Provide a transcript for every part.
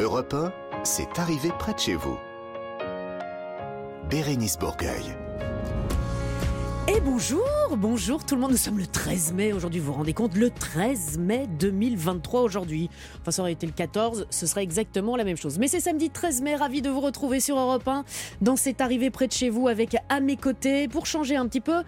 Europe 1, c'est arrivé près de chez vous. Bérénice Bourgueil. Et bonjour, bonjour tout le monde, nous sommes le 13 mai aujourd'hui, vous vous rendez compte, le 13 mai 2023 aujourd'hui. Enfin ça aurait été le 14, ce serait exactement la même chose. Mais c'est samedi 13 mai, ravi de vous retrouver sur Europe 1 dans cette arrivée près de chez vous avec à mes côtés, pour changer un petit peu,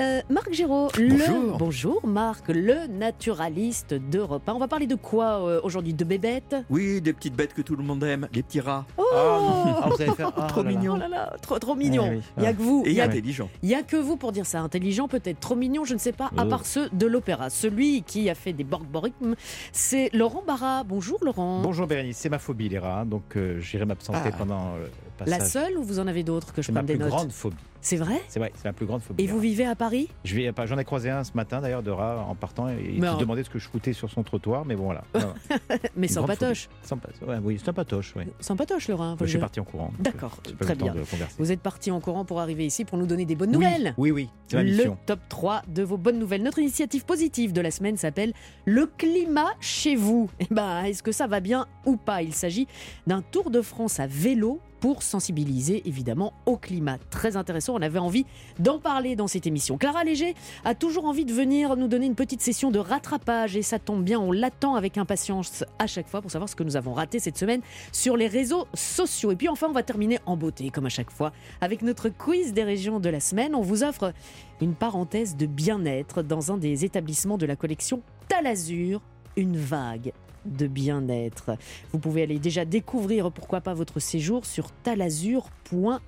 euh, Marc Giraud, Bonjour. le bonjour Marc, le naturaliste d'Europe 1. On va parler de quoi euh, aujourd'hui? De bébêtes? Oui, des petites bêtes que tout le monde aime, les petits rats. Oh Ah, vous allez faire ah, Trop là là. mignon. Oh là là, trop, trop mignon. Eh oui, Il y a que vous. Et il y a- intelligent. Il n'y a que vous pour dire ça. Intelligent peut-être, trop mignon, je ne sais pas, à Oh. part ceux de l'opéra. Celui qui a fait des borborithmes, c'est Laurent Barra. Bonjour Laurent. Bonjour Bérénice, c'est ma phobie les rats, donc euh, j'irai m'absenter Ah. pendant le La passage. seule ou vous en avez d'autres que je C'est ma prenne des plus notes? grande phobie. C'est vrai C'est vrai, c'est ma plus grande phobie. Et vous rats. vivez à Paris? Je vais, j'en ai croisé un ce matin d'ailleurs de rat en partant et il en- demandait ce que je foutais sur son trottoir, mais bon voilà. Mais sans patoche. Sans pa- ouais, oui, un patoche, oui. Sans patoche Laurent. je suis parti en courant. D'accord, très le bien. Vous êtes parti en courant pour arriver ici pour nous donner des bonnes Oui, nouvelles. Oui, oui, c'est ma Le top 3 de vos bonnes nouvelles. Notre initiative positive de la semaine s'appelle Le climat chez vous. Eh ben, est-ce que ça va bien ou pas? Il s'agit d'un tour de France à vélo pour sensibiliser évidemment au climat. Très intéressant, on avait envie d'en parler dans cette émission. Clara Léger a toujours envie de venir nous donner une petite session de rattrapage et ça tombe bien, on l'attend avec impatience à chaque fois pour savoir ce que nous avons raté cette semaine sur les réseaux sociaux. Et puis enfin, on va terminer en beauté comme à chaque fois avec notre quiz des régions de la semaine. On vous offre une parenthèse de bien-être dans un des établissements de la collection Talazur, une vague de bien-être. Vous pouvez aller déjà découvrir pourquoi pas votre séjour sur talazur.fr.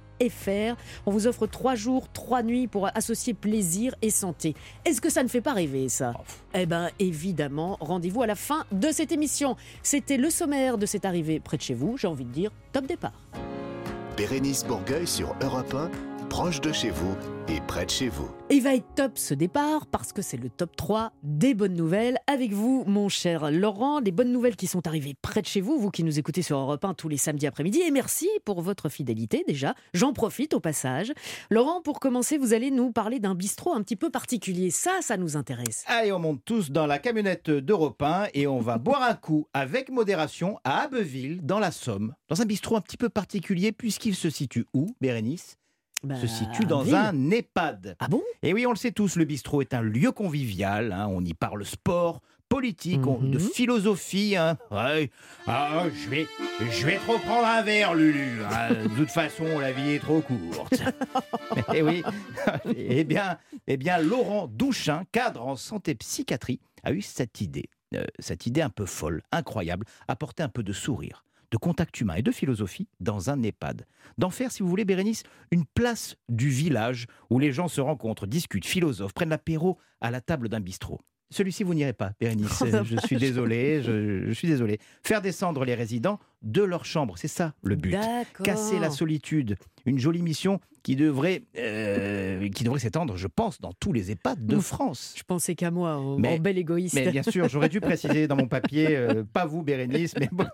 On vous offre trois jours, trois nuits pour associer plaisir et santé. Est-ce que ça ne fait pas rêver ça? Eh bien évidemment, rendez-vous à la fin de cette émission. C'était le sommaire de cette arrivée près de chez vous. J'ai envie de dire top départ. Bérénice Bourgueil sur Europe 1, proche de chez vous et près de chez vous. Il va être top ce départ parce que c'est le top 3 des bonnes nouvelles. Avec vous, mon cher Laurent, des bonnes nouvelles qui sont arrivées près de chez vous, vous qui nous écoutez sur Europe 1 tous les samedis après-midi. Et merci pour votre fidélité déjà. J'en profite au passage. Laurent, pour commencer, vous allez nous parler d'un bistrot un petit peu particulier. Ça, ça nous intéresse. Allez, on monte tous dans la camionnette d'Europe 1 et on va boire un coup avec modération à Abbeville, dans la Somme, dans un bistrot un petit peu particulier puisqu'il se situe où, Bérénice? Bah, Se situe dans un EHPAD. Ah bon? Et oui, on le sait tous, le bistrot est un lieu convivial. hein, on y parle sport, politique, de Mhm. philosophie. hein. Ouais. Ah, je vais, je vais te reprendre un verre, Lulu. hein. De toute façon, la vie est trop courte. Eh oui. eh bien, eh bien, Laurent Douchin, cadre en santé psychiatrie, a eu cette idée. Euh, cette idée un peu folle, incroyable, apporter un peu de sourire, de contact humain et de philosophie dans un EHPAD. D'en faire, si vous voulez, Bérénice, une place du village où les gens se rencontrent, discutent, philosophent, prennent l'apéro à la table d'un bistrot. Celui-ci, vous n'irez pas, Bérénice. Oh, je suis désolé, je, je suis désolé. Faire descendre les résidents de leur chambre, c'est ça le but. Casser la solitude. Une jolie mission qui devrait, euh, qui devrait s'étendre, je pense, dans tous les EHPAD de Ouf. France. Je pensais qu'à moi, au, Mais- bel égoïste. Mais bien sûr, j'aurais dû préciser dans mon papier, euh, pas vous, Bérénice, mais bon,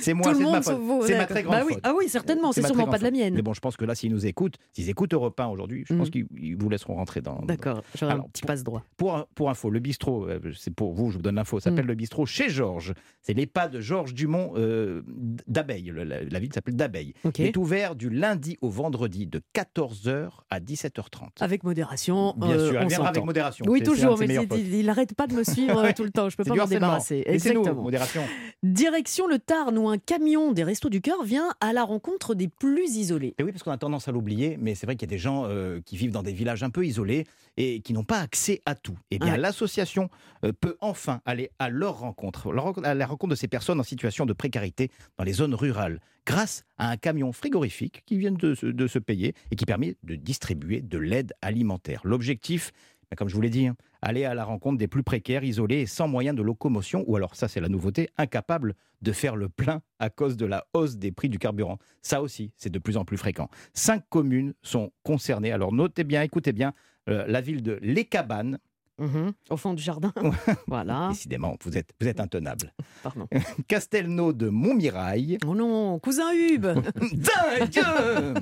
c'est moi, c'est de ma faute. C'est ma très grande Bah oui. faute. Ah oui, certainement, c'est sûrement grande pas de la mienne. Mais bon, je pense que là, s'ils nous écoutent, s'ils écoutent Europe 1 aujourd'hui, je pense Mhm. qu'ils ils vous laisseront rentrer dans. D'accord, j'aurai un petit passe droit. Pour, pour info, le bistrot, euh, c'est pour vous, je vous donne l'info, ça s'appelle Mm. le bistrot chez Georges. C'est l'EHPAD Georges Dumont euh, d'Abeille. Le- La, ville s'appelle d'Abeille. Ok. Il est ouvert du lundi au vendredi de 14h à 17h30. Avec modération, Bien euh, sûr, on avec modération. Oui, toujours, mais il n'arrête pas de me suivre euh, tout le temps, je peux C'est pas m'en débarrasser. Exactement. modération. Direction le Tarn où un camion des Restos du Cœur vient à la rencontre des plus isolés. Et oui, parce qu'on a tendance à l'oublier, mais c'est vrai qu'il y a des gens euh, qui vivent dans des villages un peu isolés et qui n'ont pas accès à tout. Eh bien, Ouais. l'association euh, peut enfin aller à leur rencontre, à la rencontre de ces personnes en situation de précarité dans les zones rurales, grâce à un camion frigorifique qui vient de, se- de se payer et qui permet de distribuer de l'aide alimentaire. L'objectif, comme je vous l'ai dit, hein, aller à la rencontre des plus précaires, isolés et sans moyen de locomotion, ou alors ça c'est la nouveauté, incapables de faire le plein à cause de la hausse des prix du carburant. Ça aussi, c'est de plus en plus fréquent. Cinq communes sont concernées. Alors notez bien, écoutez bien, euh, la ville de Les Cabanes, Mhm. Au fond du jardin. voilà. décidément, vous êtes, vous êtes intenable. Pardon. Castelnau de Montmirail, Oh non, cousin Hub Dingue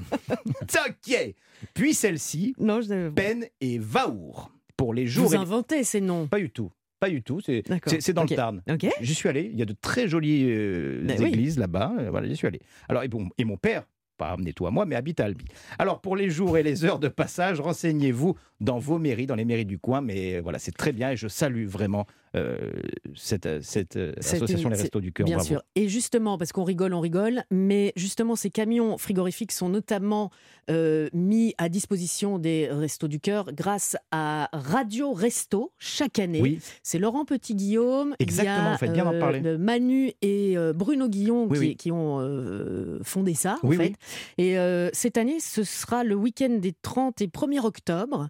Taquet Puis celle-ci. Peine et Vaour. Pour les jours vous inventez ces noms. Pas du tout. pas du tout. C'est dans le Tarn. J'y suis allé. Il y a de très jolies euh, Ben oui. églises là-bas. euh, Voilà, j'y suis allé. Alors, et, bon, et mon père, pas amené toi à moi, mais habite à Albi. Alors, pour les jours et les heures de passage, renseignez-vous dans vos mairies, dans les mairies du coin. Mais voilà, c'est très bien et je salue vraiment euh, cette, euh, cette euh, Cette- association Les Restos du Cœur. Bien Bravo. sûr. Et justement, parce qu'on rigole, on rigole, mais justement, ces camions frigorifiques sont notamment euh, mis à disposition des Restos du Cœur grâce à Radio Resto chaque année. Oui, C'est Laurent Petit-Guillaume. Exactement, il y a, bien parler. Manu et Bruno Guillon Oui, qui, oui. qui ont fondé ça, en Oui, fait. Et cette année, ce sera le week-end des 30 et 1er octobre,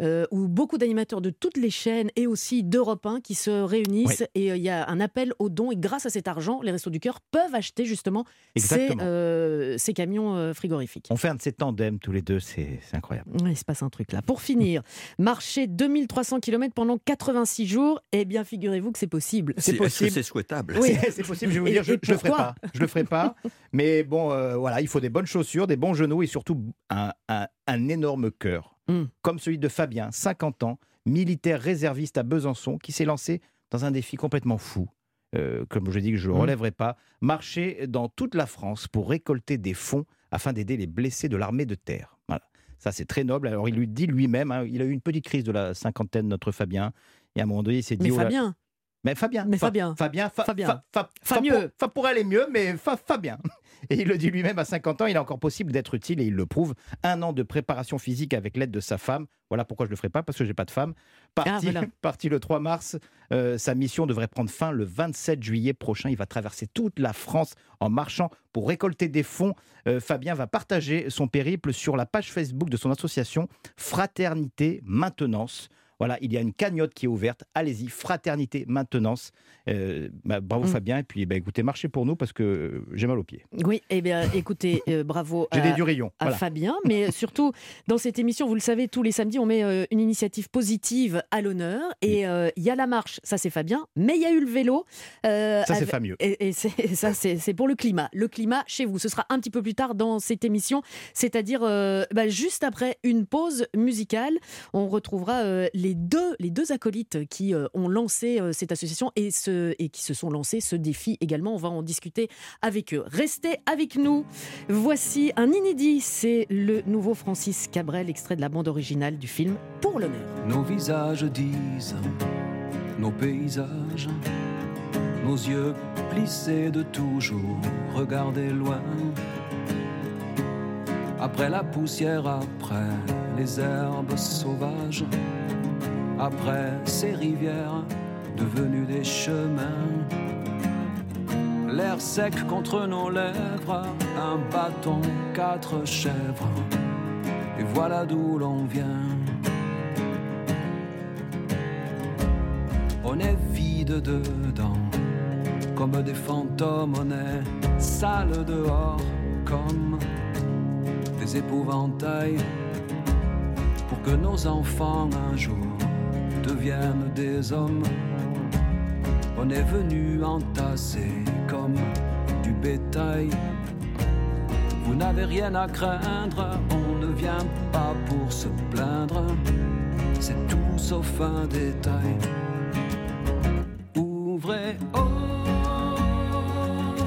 euh, où beaucoup d'animateurs de toutes les chaînes et aussi d'Europe 1 qui se réunissent. Et euh, il y a un appel aux dons. Et grâce à cet argent, les Restos du Cœur peuvent acheter justement ces, euh, ces camions euh, frigorifiques. On fait un de ces tandems tous les deux, c'est incroyable. Ouais, il se passe un truc là. Pour finir, marcher 2300 km pendant 86 jours, eh bien, figurez-vous que c'est possible. C'est possible. c'est souhaitable? Oui. C'est- possible, je vais vous Et- dire, je, je le ferai pas. Je le ferai pas. Mais bon, euh, voilà, il faut des bonnes chaussures, des bons genoux et surtout un, un- un énorme cœur. Mm. Comme celui de Fabien, 50 ans, militaire réserviste à Besançon, qui s'est lancé dans un défi complètement fou. Euh, comme je dis que je ne le Mm. relèverai pas, marcher dans toute la France pour récolter des fonds afin d'aider les blessés de l'armée de terre. Voilà. Ça, c'est très noble. Alors, il lui dit lui-même, hein, il a eu une petite crise de la cinquantaine, notre Fabien. Et à un moment donné, il s'est dit. Mais oh Fabien, mais Fabien. Mais Fa- Fabien. Fabien. Fa- Fabien. Fa- Fa- Fa Fa mieux. pour- aller mieux, mais Fa- Fabien. Et il le dit lui-même, à 50 ans, il est encore possible d'être utile et il le prouve. Un an de préparation physique avec l'aide de sa femme. Voilà pourquoi je ne le ferai pas, parce que j'ai pas de femme. Parti, Ah, voilà. parti le 3 mars, euh, sa mission devrait prendre fin le 27 juillet prochain. Il va traverser toute la France en marchant pour récolter des fonds. Euh, Fabien va partager son périple sur la page Facebook de son association Fraternité Maintenance. Voilà, il y a une cagnotte qui est ouverte. Allez-y, Fraternité Maintenance. Euh, bah, bravo Mm. Fabien. Et puis, bah, écoutez, marchez pour nous parce que euh, j'ai mal aux pieds. oui, eh bien, écoutez, euh, bravo à, des à Voilà. Fabien, mais surtout dans cette émission, vous le savez, tous les samedis, on met euh, une initiative positive à l'honneur. Et il y a la marche, ça c'est Fabien, mais il y a eu le vélo. Ça, c'est fameux. Et, et ça, c'est pour le climat. Le climat chez vous, ce sera un petit peu plus tard dans cette émission, c'est-à-dire bah, juste après une pause musicale. On retrouvera euh, les, deux, acolytes qui euh, ont lancé euh, cette association et, ce, qui se sont lancés ce défi également. On va en discuter avec eux. Restez avec nous. Voici un inédit, c'est le nouveau Francis Cabrel, extrait de la bande originale du film Pour l'honneur. Nos visages disent, nos paysages, nos yeux plissés de toujours regarder loin. Après la poussière, après les herbes sauvages, après ces rivières devenues des chemins. L'air sec contre nos lèvres, un bâton, quatre chèvres, et voilà d'où l'on vient. On est vide dedans, comme des fantômes, on est sale dehors, comme des épouvantails, pour que nos enfants un jour deviennent des hommes. On est venu entasser comme du bétail. Vous n'avez rien à craindre, on ne vient pas pour se plaindre, c'est tout sauf un détail. Ouvrez,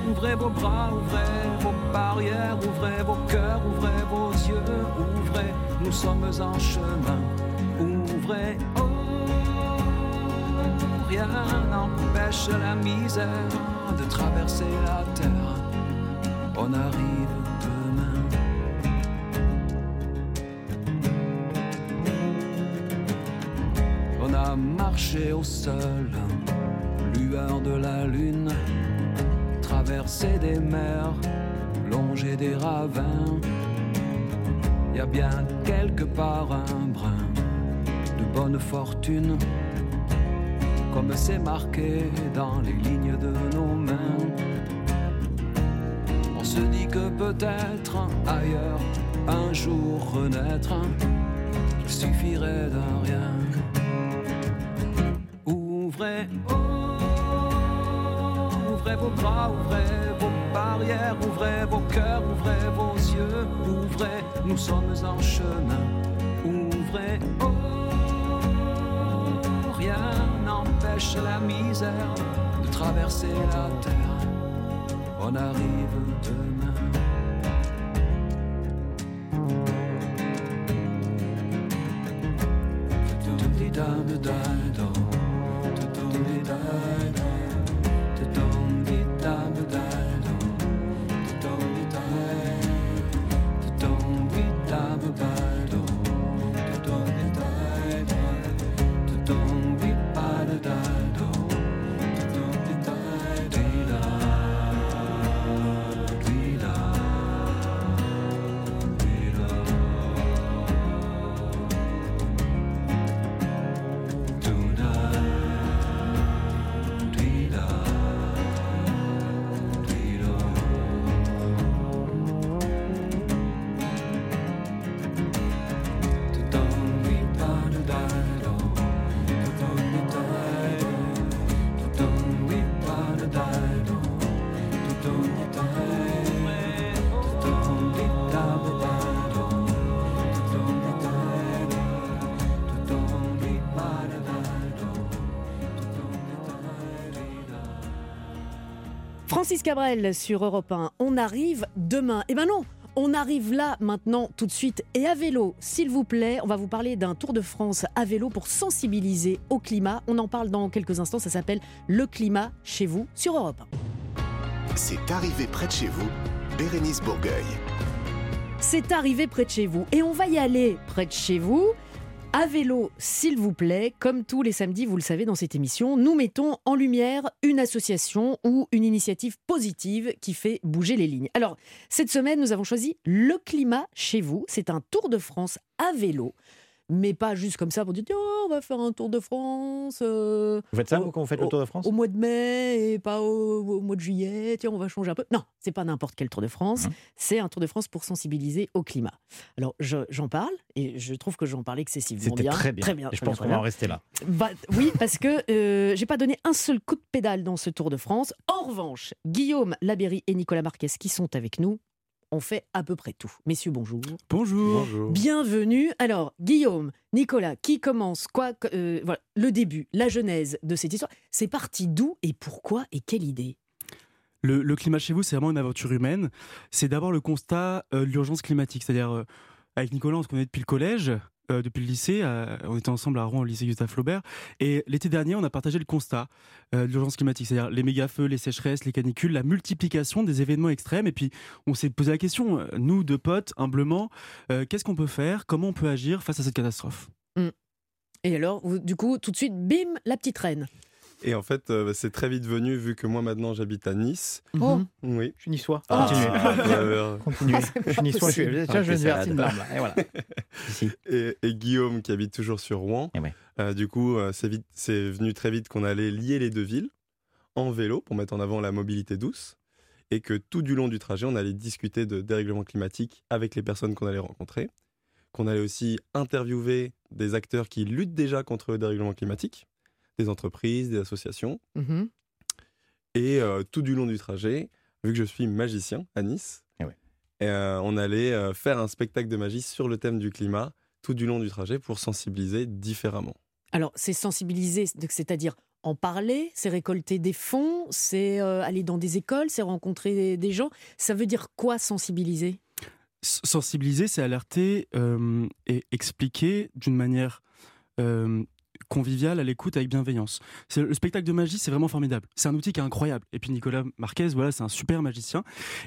ouvrez vos bras, ouvrez vos barrières, ouvrez vos cœurs, ouvrez vos yeux, ouvrez, nous sommes en chemin. Ouvrez, oh, rien n'empêche la misère de traverser la terre. On arrive demain. On a marché au sol, lueur de la lune, traversé des mers, longé des ravins. Y a bien quelque part un brin de bonne fortune, comme c'est marqué dans les lignes de nos mains. On se dit que peut-être ailleurs, un jour renaître, il suffirait d'un rien. Ouvrez, ouvrez vos bras, ouvrez vos barrières, ouvrez vos cœurs, ouvrez vos yeux, ouvrez, nous sommes en chemin. Ouvrez, oh, rien la misère de traverser la terre. On arrive demain. Francis Cabrel sur Europe 1. On arrive demain. Eh ben non, on arrive là maintenant tout de suite et à vélo, s'il vous plaît. On va vous parler d'un Tour de France à vélo pour sensibiliser au climat. On en parle dans quelques instants. Ça s'appelle Le climat chez vous sur Europe 1. C'est arrivé près de chez vous, Bérénice Bourgueil. C'est arrivé près de chez vous et on va y aller près de chez vous à vélo, s'il vous plaît, comme tous les samedis, vous le savez dans cette émission, nous mettons en lumière une association ou une initiative positive qui fait bouger les lignes. Alors, cette semaine, nous avons choisi Le Climat chez vous. C'est un tour de France à vélo mais pas juste comme ça pour dire oh, on va faire un Tour de France. Euh, vous faites ça quand vous faites le Tour de France Au mois de mai et pas au, mois de juillet. Tiens, on va changer un peu. Non, c'est pas n'importe quel Tour de France. Hein. C'est un Tour de France pour sensibiliser au climat. Alors j'en parle et je trouve que j'en parle excessivement bien. Très bien. Très bien. Et je pense qu'on va en rester là. Bah, oui, parce que euh, j'ai pas donné un seul coup de pédale dans ce Tour de France. En revanche, Guillaume Labéry et Nicolas Marquez qui sont avec nous on fait à peu près tout. Messieurs, bonjour. Bonjour. Bienvenue. Alors, Guillaume, Nicolas, qui commence quoi euh, voilà, Le début, la genèse de cette histoire. C'est parti d'où et pourquoi et quelle idée? Le, climat chez vous, c'est vraiment une aventure humaine. C'est d'abord le constat euh, de l'urgence climatique. C'est-à-dire, euh, avec Nicolas, on se connaît depuis le collège. Euh, depuis le lycée. on était ensemble à Rouen au lycée Gustave Flaubert. Et l'été dernier, on a partagé le constat euh, de l'urgence climatique, c'est-à-dire les méga-feux, les sécheresses, les canicules, la multiplication des événements extrêmes. Et puis, on s'est posé la question, euh, nous, deux potes, humblement, qu'est-ce qu'on peut faire Comment on peut agir face à cette catastrophe? Mmh. Et alors, du coup, tout de suite, bim, la petite reine. Et en fait, euh, c'est très vite venu, vu que moi maintenant j'habite à Nice. Oh. Oui. Je suis niçois. Ah. Continuez. Ah, je suis niçois. Je, suis... Tiens, je vais verser une larme. Et, voilà. et, et, Guillaume, qui habite toujours sur Rouen. Eh euh, du coup, euh, c'est, vite, c'est venu très vite qu'on allait lier les deux villes en vélo pour mettre en avant la mobilité douce. Et que tout du long du trajet, on allait discuter de dérèglement climatique avec les personnes qu'on allait rencontrer. Qu'on allait aussi interviewer des acteurs qui luttent déjà contre le dérèglement climatique des entreprises, des associations. Mhm. Et euh, tout du long du trajet, vu que je suis magicien à Nice, eh euh, on allait euh, faire un spectacle de magie sur le thème du climat tout du long du trajet pour sensibiliser différemment. Alors, c'est sensibiliser, c'est-à-dire en parler, c'est récolter des fonds, c'est aller dans des écoles, c'est rencontrer des gens. Ça veut dire quoi sensibiliser? Sensibiliser, c'est alerter et expliquer d'une manière convivial, à l'écoute, avec bienveillance. Le spectacle de magie, c'est vraiment formidable. C'est un outil qui est incroyable. Et puis Nicolas Marquez, voilà, c'est un super magicien.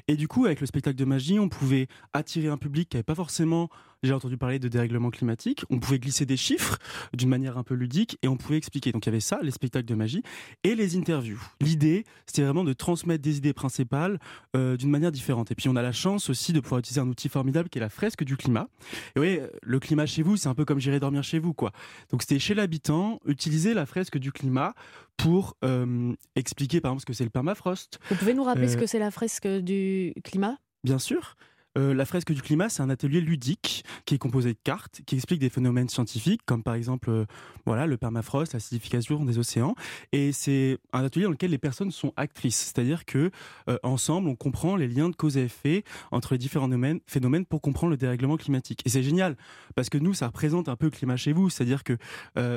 Et du coup, avec le spectacle de magie, on pouvait attirer un public qui n'avait pas forcément j'ai entendu parler de dérèglement climatique. On pouvait glisser des chiffres d'une manière un peu ludique et on pouvait expliquer. Donc il y avait ça, les spectacles de magie et les interviews. L'idée, c'était vraiment de transmettre des idées principales euh, d'une manière différente. Et puis on a la chance aussi de pouvoir utiliser un outil formidable qui est la fresque du climat. Et oui, le climat chez vous, c'est un peu comme j'irai dormir chez vous, quoi. Donc c'était chez l'habitant, utiliser la fresque du climat pour euh, expliquer par exemple ce que c'est le permafrost. Vous pouvez nous rappeler ce euh, que c'est la fresque du climat? Bien sûr. Euh, la fresque du climat, c'est un atelier ludique qui est composé de cartes, qui explique des phénomènes scientifiques, comme par exemple euh, voilà, le permafrost, l'acidification des océans. Et c'est un atelier dans lequel les personnes sont actrices, c'est-à-dire que euh, ensemble, on comprend les liens de cause et effet entre les différents phénomènes, pour comprendre le dérèglement climatique. Et c'est génial, parce que nous, ça représente un peu le climat chez vous, c'est-à-dire que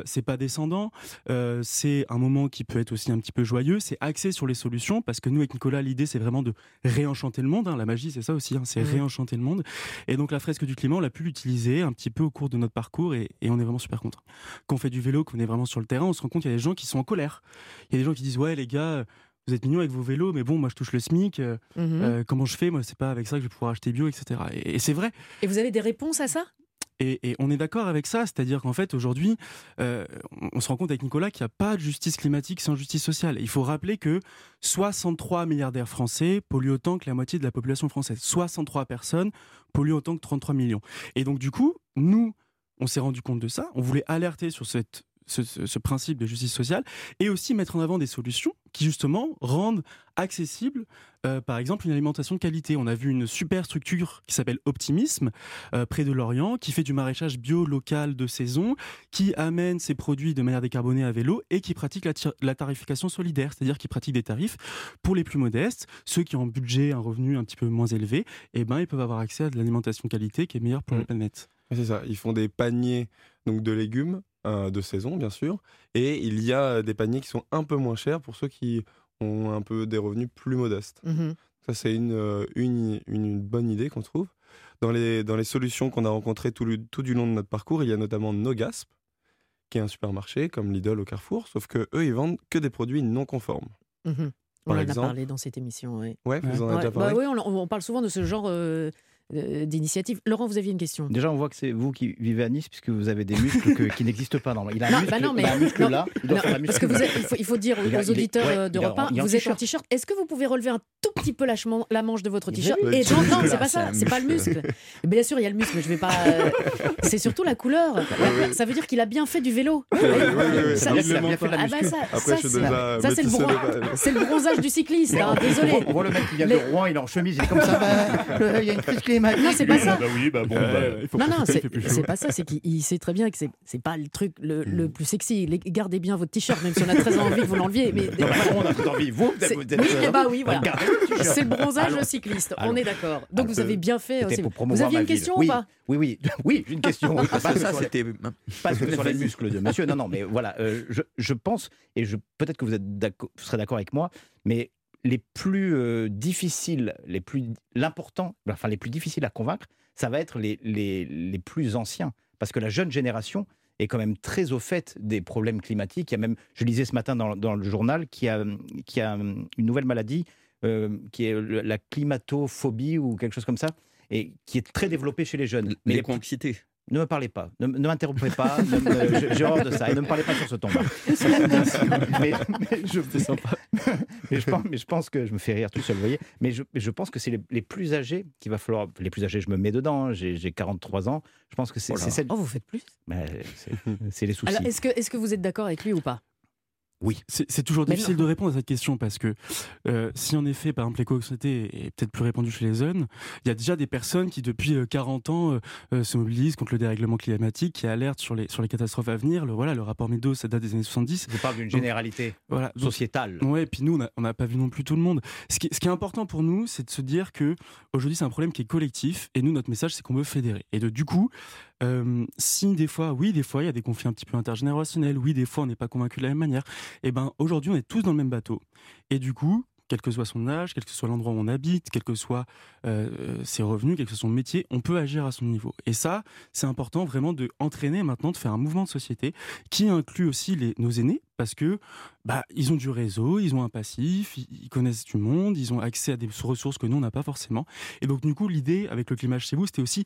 c'est pas descendant, c'est un moment qui peut être aussi un petit peu joyeux, c'est axé sur les solutions, parce que nous, avec Nicolas, l'idée, c'est vraiment de réenchanter le monde. hein. La magie, c'est ça aussi, hein, c'est Mhm. Réenchanter le monde. Et donc, la fresque du climat, on l'a pu l'utiliser un petit peu au cours de notre parcours, et, et on est vraiment super content. Quand on fait du vélo, qu'on est vraiment sur le terrain, on se rend compte qu'il y a des gens qui sont en colère. Il y a des gens qui disent, ouais, les gars, vous êtes mignons avec vos vélos, mais bon, moi, je touche le SMIC. euh, Mhm. euh, comment je fais? Moi, c'est pas avec ça que je vais pouvoir acheter bio, etc. Et, et c'est vrai. Et vous avez des réponses à ça? Et, on est d'accord avec ça, c'est-à-dire qu'en fait aujourd'hui, euh, on, on se rend compte avec Nicolas qu'il n'y a pas de justice climatique sans justice sociale. Il faut rappeler que 63 milliardaires français polluent autant que la moitié de la population française. 63 personnes polluent autant que 33 millions. Et donc du coup, nous, on s'est rendu compte de ça. On voulait alerter sur cette ce, principe de justice sociale et aussi mettre en avant des solutions qui justement rendent accessible, euh, par exemple, une alimentation de qualité. On a vu une super structure qui s'appelle Optimisme, euh, près de Lorient, qui fait du maraîchage bio local de saison, qui amène ses produits de manière décarbonée à vélo et qui pratique la, tarification solidaire, c'est-à-dire qui pratique des tarifs pour les plus modestes, ceux qui ont un budget, un revenu un petit peu moins élevé, et ben ils peuvent avoir accès à de l'alimentation de qualité qui est meilleure pour la Mm. planète. C'est ça, ils font des paniers donc de légumes euh, de saison, bien sûr, et il y a des paniers qui sont un peu moins chers pour ceux qui ont un peu des revenus plus modestes. Mhm. Ça, c'est une, euh, une, une bonne idée qu'on trouve. Dans les, dans les solutions qu'on a rencontrées tout, tout du long de notre parcours, il y a notamment Nogasp, qui est un supermarché comme Lidl au Carrefour, sauf que eux, ils vendent que des produits non conformes. Mhm. On Par en a parlé dans cette émission. ouais. Ouais, vous en avez déjà bah parlé oui, on, on parle souvent de ce genre euh, euh, d'initiative. Laurent, vous aviez une question Déjà, on voit que c'est vous qui vivez à Nice, puisque vous avez des muscles que- qui n'existent pas. normalement. Il a un Non, muscle, bah non, mais- il a un muscle non, là, il doit Non, faire la parce que vous muscle. êtes- il, faut, il faut dire aux auditeurs ouais, euh, de il a- repas, il est en vous êtes en t-shirt. t-shirt. Est-ce que vous pouvez relever un tout petit peu la, chemin- la manche de votre t-shirt? Et Non, muscle, c'est pas ça, c'est pas le muscle. Bien sûr, il y a le muscle, mais je vais pas. euh, C'est surtout la couleur. Ça veut dire qu'il a bien fait du vélo. Ça- c'est- le, bronzage du cycliste. hein, désolé. On voit le mec qui vient de Rouen, il est en chemise, il est comme ça. Il y a une crise Non, c'est pas ça. Bah oui, bah bon. bah, il faut Non, non, c'est pas ça, c'est qu'il il sait très bien que c'est c'est pas le truc le, le Mm. plus sexy. Les- Gardez bien votre t-shirt, même si on a très envie que vous l'enleviez. Mais non, bah, on a tout envie. Vous, vous êtes- oui, eh bah oui, voilà. Le c'est le bronzage Allons. cycliste, on est d'accord. Donc vous avez bien fait. C'était aussi. pour Vous aviez une question oui, ou pas Oui, oui, oui, j'ai une question. Ah, pas que ça, sur les- c'était. pas que sur les Vas-y. muscles de monsieur. Non, non, mais voilà, euh, je, je pense, et je, peut-être que vous, êtes d'accord- vous serez d'accord avec moi, mais les plus euh, difficiles, les plus, l'important, enfin les plus difficiles à convaincre, ça va être les, les, les plus anciens. Parce que la jeune génération est quand même très au fait des problèmes climatiques. Il y a même, je lisais ce matin dans, dans le journal, qu'il y a, qu'il y a une nouvelle maladie euh, qui est la climatophobie ou quelque chose comme ça, et qui est très développée chez les jeunes. Mais les, L'éco-anxiété. Ne me parlez pas, ne, ne m'interrompez pas, j'ai horreur de ça, et ne me parlez pas sur ce ton mais, mais je, mais, je pense, mais je pense que je me fais rire tout seul, vous voyez. Mais je, pense que c'est les, les plus âgés qu'il va falloir. Les plus âgés, je me mets dedans, hein, j'ai j'ai 43 ans. Je pense que c'est Oh celle. Oh, vous faites plus. C'est les soucis. Alors, est-ce que, est que vous êtes d'accord avec lui ou pas? C'est c'est toujours Mais difficile non. de répondre à cette question parce que euh, si en effet, par exemple, l'éco-anxiété est peut-être plus répandue chez les jeunes, il y a déjà des personnes qui depuis euh, 40 ans euh, euh, se mobilisent contre le dérèglement climatique, qui alertent sur les, sur les catastrophes à venir. Le, voilà, le rapport Meadows, ça date des années 70. je parle d'une généralité Voilà, donc, sociétale. Ouais, et puis nous, on n'a on n'a pas vu non plus tout le monde. Ce qui, ce qui est important pour nous, c'est de se dire que aujourd'hui, c'est un problème qui est collectif, et nous, notre message, c'est qu'on veut fédérer. Et de, du coup, si des fois, oui, des fois, il y a des conflits un petit peu intergénérationnels, oui, des fois, on n'est pas convaincu de la même manière, et ben aujourd'hui, on est tous dans le même bateau. Et du coup, quel que soit son âge, quel que soit l'endroit où on habite, quels que euh, ses revenus, quel que soit son métier, on peut agir à son niveau. Et ça, c'est important vraiment de entraîner maintenant, de faire un mouvement de société qui inclut aussi les, nos aînés, parce que bah, ils ont du réseau, ils ont un passif, ils connaissent du monde, ils ont accès à des ressources que nous, on n'a pas forcément. Et donc, du coup, l'idée avec le climat chez vous, c'était aussi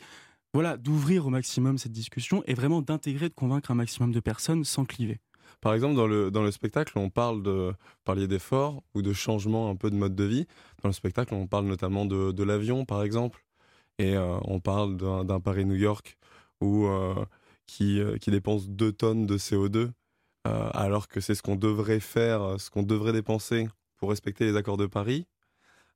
voilà, d'ouvrir au maximum cette discussion et vraiment d'intégrer, de convaincre un maximum de personnes sans cliver. Par exemple, dans le, dans le spectacle, on parle de parliez d'efforts ou de changement un peu de mode de vie. Dans le spectacle, on parle notamment de, de l'avion, par exemple. Et euh, on parle d'un Paris-New York euh, qui, euh, qui dépense 2 tonnes de CO2, euh, alors que c'est ce qu'on devrait faire, ce qu'on devrait dépenser pour respecter les accords de Paris.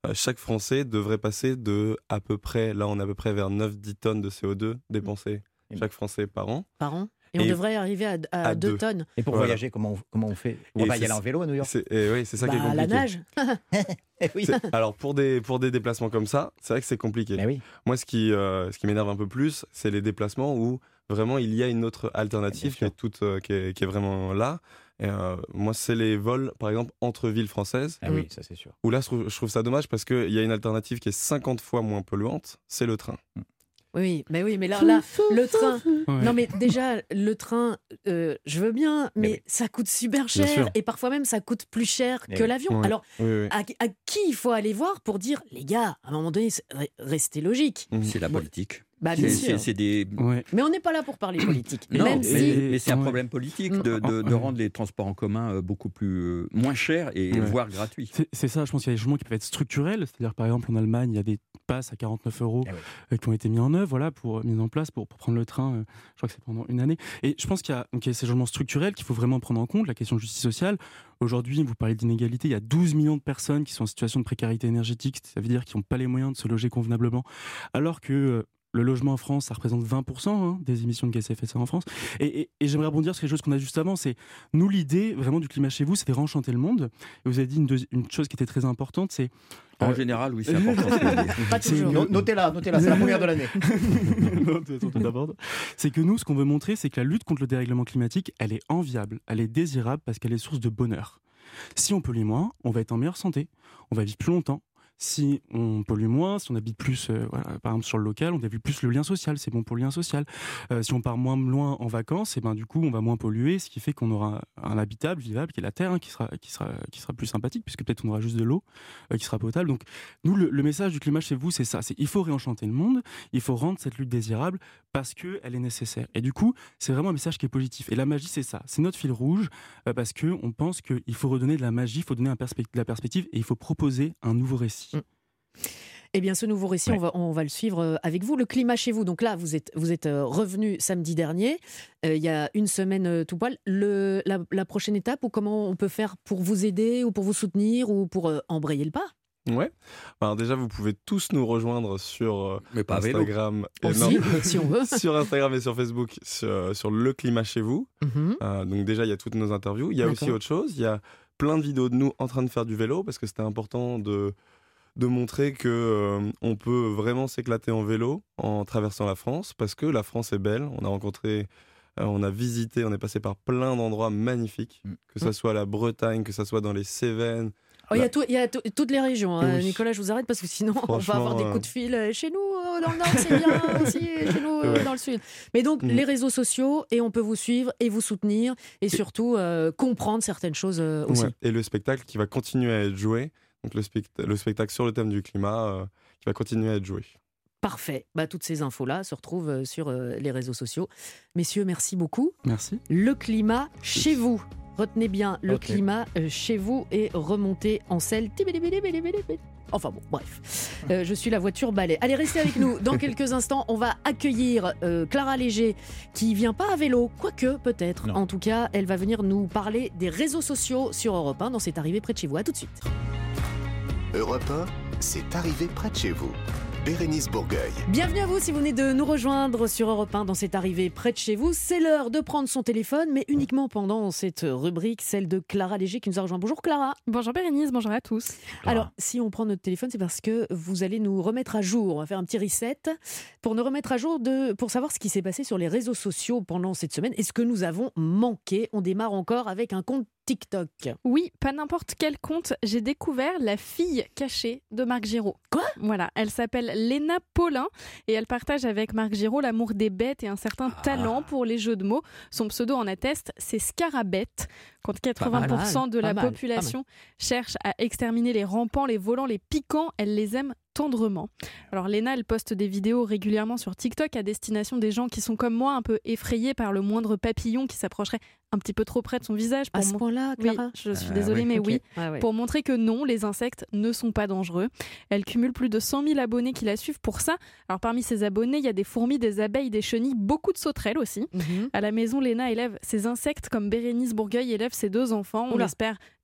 Euh, chaque Français devrait passer de à peu près, là on est à peu près vers 9-10 tonnes de CO2 dépensées chaque Français par an. Par an Et, on devrait arriver à, à à 2 deux. tonnes. Et pour Voilà. voyager, comment on, comment on fait? On va y aller en vélo à New York? C'est, et oui, c'est ça qui est Bah, compliqué. la nage. Eh oui. Alors pour des, pour des déplacements comme ça, c'est vrai que c'est compliqué. Mais oui. Moi, ce qui, euh, ce qui m'énerve un peu plus, c'est les déplacements où vraiment il y a une autre alternative qui est, toute, euh, qui, est, qui est vraiment là. Et, euh, moi, c'est les vols, par exemple, entre villes françaises, Ah oui, ça c'est sûr. où là, je trouve, je trouve ça dommage parce qu'il y a une alternative qui est 50 fois moins polluante, c'est le train. Oui, mais oui, mais là, là le train. Ouais. Non, mais déjà, le train, euh, je veux bien, mais, Mais oui. ça coûte super cher. Et parfois même, ça coûte plus cher Mais que oui. l'avion. Ouais. Alors, Oui, oui. à, à qui il faut aller voir pour dire, les gars, à un moment donné, restez logique Mhm. C'est la Bon. politique. Bah, C'est- des. Ouais. Mais on n'est pas là pour parler politique. Non, même mais, si. mais c'est un problème politique de, de- rendre les transports en commun euh, beaucoup plus euh, moins chers et Ouais. voire gratuits. C'est- ça, je pense qu'il y a des changements qui peuvent être structurels. C'est-à-dire, par exemple, en Allemagne, il y a des passes à 49 euros Ah oui. euh, qui ont été mis en œuvre, voilà, pour, mis en place pour, pour prendre le train. euh, je crois que c'est pendant une année. Et je pense qu'il y, a- donc, il y a ces changements structurels qu'il faut vraiment prendre en compte, la question de justice sociale. Aujourd'hui, vous parlez d'inégalité, il y a 12 millions de personnes qui sont en situation de précarité énergétique, ça veut dire qu'ils n'ont pas les moyens de se loger convenablement, alors que euh, le logement en France, ça représente 20% hein, des émissions de gaz à effet de serre en France. Et, et- et j'aimerais rebondir sur quelque chose qu'on a juste avant, c'est nous l'idée vraiment du climat chez vous, c'était réenchanter le monde. Et vous avez dit une, chose qui était très importante, c'est En Euh, général, oui, c'est important. ce c'est Notez-la, notez-la, c'est la première de l'année. Non, tout- tout- tout d'abord. c'est que nous, ce qu'on veut montrer, c'est que la lutte contre le dérèglement climatique, elle est enviable, elle est désirable parce qu'elle est source de bonheur. Si on pollue moins, on va être en meilleure santé, on va vivre plus longtemps. Si on pollue moins, si on habite plus, euh, par exemple sur le local, on développe plus le lien social, c'est bon pour le lien social. Euh, si on part moins loin en vacances, et ben du coup on va moins polluer, ce qui fait qu'on aura un habitable, vivable, qui est la terre, hein, qui sera, qui sera, qui sera plus sympathique, puisque peut-être on aura juste de l'eau euh, qui sera potable. Donc nous, le, le message du climat chez vous, c'est ça, c'est il faut réenchanter le monde, il faut rendre cette lutte désirable parce que elle est nécessaire. Et du coup, c'est vraiment un message qui est positif. Et la magie, c'est ça, c'est notre fil rouge parce que on pense qu'il faut redonner de la magie, il faut donner de la perspective et il faut proposer un nouveau récit. Mm. Eh bien, ce nouveau récit, Ouais. on, va, on va le suivre euh, avec vous. Le climat chez vous. Donc là, vous êtes, vous êtes euh, revenu samedi dernier, euh, il y a une semaine tout poil. Le, la, la prochaine étape, ou comment on peut faire pour vous aider, ou pour vous soutenir, ou pour euh, embrayer le pas? Ouais. Alors déjà, vous pouvez tous nous rejoindre sur Mais pas. Instagram. et Aussi, non, si on veut. sur Instagram et sur Facebook, sur, sur le climat chez vous. Mhm. Euh, donc déjà, il y a toutes nos interviews. Il y a aussi autre chose. Il y a plein de vidéos de nous en train de faire du vélo parce que c'était important de, de montrer que euh, on peut vraiment s'éclater en vélo en traversant la France parce que la France est belle. On a rencontré, euh, on a visité, on est passé par plein d'endroits magnifiques, Mm. que ça soit la Bretagne, que ça soit dans les Cévennes. Oh, Il y a, tout- y a tout- toutes les régions. hein. Oui. Nicolas, je vous arrête parce que sinon, on va avoir des euh, coups de fil. Chez nous, dans le Nord, c'est bien aussi. Chez nous, Ouais. dans le Sud. Mais donc, Mhm. les réseaux sociaux, et on peut vous suivre et vous soutenir, et surtout euh, comprendre certaines choses euh, aussi. Ouais. Et le spectacle qui va continuer à être joué, donc le, spect- le spectacle sur le thème du climat, euh, qui va continuer à être joué. Parfait. Bah, toutes ces infos-là se retrouvent euh, sur euh, les réseaux sociaux. Messieurs, merci beaucoup. Merci. Le climat chez vous. Retenez bien le climat chez vous et remontez en selle. Enfin bon, bref. Euh, je suis la voiture balai. Allez, restez avec nous. Dans quelques instants, on va accueillir euh, Clara Léger, qui vient pas à vélo, quoique peut-être. En tout cas, elle va venir nous parler des réseaux sociaux sur Europe 1 dans cette arrivée près de chez vous. À tout de suite. Europe 1, c'est arrivé près de chez vous. Bérénice Bourgueil. Bienvenue à vous si vous venez de nous rejoindre sur Europe 1 dans cette arrivée près de chez vous. C'est l'heure de prendre son téléphone, mais uniquement pendant cette rubrique, celle de Clara Léger qui nous a rejoint. Bonjour Clara. Bonjour Bérénice, bonjour à tous. Alors, si on prend notre téléphone, c'est parce que vous allez nous remettre à jour. On va faire un petit reset pour nous remettre à jour de, pour savoir ce qui s'est passé sur les réseaux sociaux pendant cette semaine et ce que nous avons manqué. On démarre encore avec un compte TikTok. Oui, pas n'importe quel compte, j'ai découvert la fille cachée de Marc Giraud. Quoi? Voilà, elle s'appelle Léna Paulin et elle partage avec Marc Giraud l'amour des bêtes et un certain Ah. talent pour les jeux de mots. Son pseudo en atteste, c'est Scarabette. Quand Pas mal, 80% de pas la mal, population cherche à exterminer les rampants, les volants, les piquants, elle les aime tendrement. Alors Léna, elle poste des vidéos régulièrement sur TikTok à destination des gens qui sont comme moi un peu effrayés par le moindre papillon qui s'approcherait un petit peu trop près de son visage. À Pour ce mon- point-là, Oui, Clara je suis Ah, désolée, mais oui. Ah ouais. Pour montrer que non, les insectes ne sont pas dangereux. Elle cumule plus de 100 000 abonnés qui la suivent pour ça. Alors parmi ces abonnés, il y a des fourmis, des abeilles, des chenilles, beaucoup de sauterelles aussi. Mhm. À la maison, Léna élève ses insectes comme Bérénice Bourgueil élève ses deux enfants. On Oula.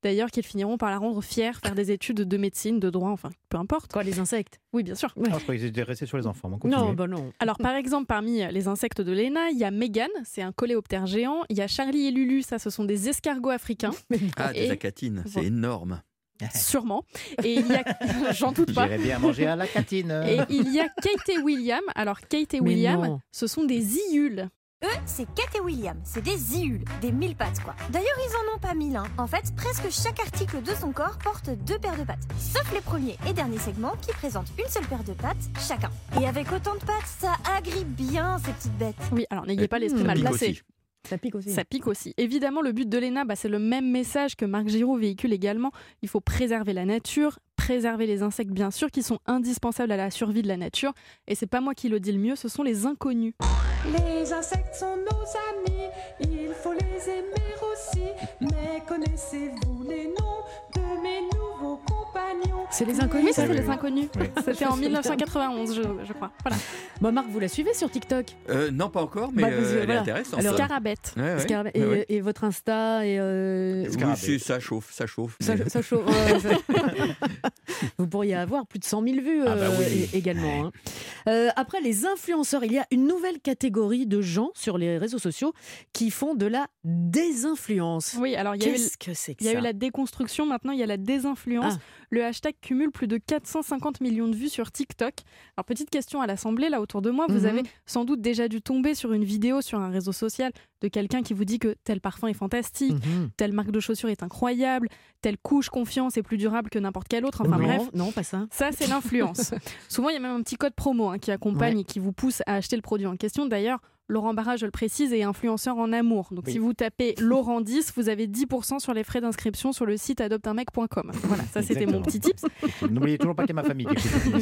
D'ailleurs qu'ils finiront par la rendre fière, faire des études de médecine, de droit, enfin peu importe. Quoi, les insectes? Oui, bien sûr. Ah, je croyais qu'ils étaient restés sur les enfants. Non, bah non. Alors, par exemple, parmi les insectes de Lena, il y a Megan, c'est un coléoptère géant. Il y a Charlie et Lulu, ça, ce sont des escargots africains, Ah, des Et- acatines, c'est énorme. sûrement. Et il y a, j'en doute pas. J'irais bien manger à la catine. Et il y a Kate et William. Alors, Kate et Mais William, non. ce sont des iules. Eux, c'est Kate et William, c'est des iules, des mille pattes quoi. D'ailleurs, ils en ont pas mille, hein. En fait, presque chaque article de son corps porte deux paires de pattes. Sauf les premiers et derniers segments qui présentent une seule paire de pattes chacun. Et avec autant de pattes, ça agrippe bien ces petites bêtes. Oui, alors n'ayez pas l'esprit mal placé. Ça pique aussi. Ça pique aussi. Évidemment, le but de l'ENA, bah, c'est le même message que Marc Giraud véhicule également. Il faut préserver la nature, préserver les insectes, bien sûr, qui sont indispensables à la survie de la nature. Et c'est pas moi qui le dis le mieux, ce sont les inconnus. Les insectes sont nos amis, il faut les aimer aussi. Mais connaissez-vous les noms de mes nouveaux compagnons? C'est les Oui, inconnus, c'était oui, les oui. inconnus. C'était en 1991, je, je crois. Voilà. Bon, Marc, vous la suivez sur TikTok? Euh, non, pas encore, mais Bah, vous- euh, elle est intéressante. Alors, Scarabette. Ouais, ouais. Scarab- et, Ouais, ouais. et votre Insta et euh, Oui, ça chauffe, ça chauffe. ça, mais- ça chauffe. ouais, ça- Vous pourriez avoir plus de 100 000 vues Ah bah euh, également. hein. Euh, après les influenceurs, il y a une nouvelle catégorie de gens sur les réseaux sociaux qui font de la désinfluence. Oui, alors il y a eu Qu'est-ce que c'est que Il y a ça? eu la déconstruction, maintenant il y a la désinfluence. Ah. Le hashtag cumule plus de 450 millions de vues sur TikTok. Alors petite question à l'Assemblée, là autour de moi, vous Mhm. avez sans doute déjà dû tomber sur une vidéo sur un réseau social de quelqu'un qui vous dit que tel parfum est fantastique, Mhm. telle marque de chaussures est incroyable, telle couche confiance est plus durable que n'importe quelle autre. Enfin non, bref, non, pas ça. ça, c'est l'influence. Souvent, il y a même un petit code promo hein, qui accompagne Ouais. et qui vous pousse à acheter le produit en question. D'ailleurs, Laurent Barra, je le précise, est influenceur en amour. Donc, Oui. si vous tapez Laurent 10, vous avez 10% sur les frais d'inscription sur le site adopteunmec.com. Voilà, ça, c'était mon petit tips. N'oubliez toujours pas qu'il y a ma famille.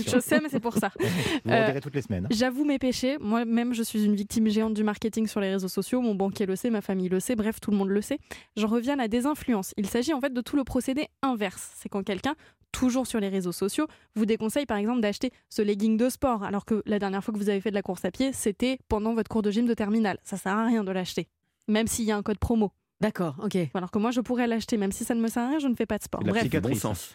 Je sais, mais c'est pour ça. Vous Euh, toutes les semaines. J'avoue mes péchés. Moi-même, je suis une victime géante du marketing sur les réseaux sociaux. Mon banquier le sait, ma famille le sait, bref, tout le monde le sait. J'en reviens à la désinfluence. Il s'agit en fait de tout le procédé inverse. C'est quand quelqu'un, toujours sur les réseaux sociaux, vous déconseille par exemple d'acheter ce legging de sport, alors que la dernière fois que vous avez fait de la course à pied, c'était pendant votre cours de gym de terminale. Ça sert à rien de l'acheter. Même s'il y a un code promo. D'accord, ok. Alors que moi, je pourrais l'acheter, même si ça ne me sert à rien, je ne fais pas de sport. La Bref, Du bon sens.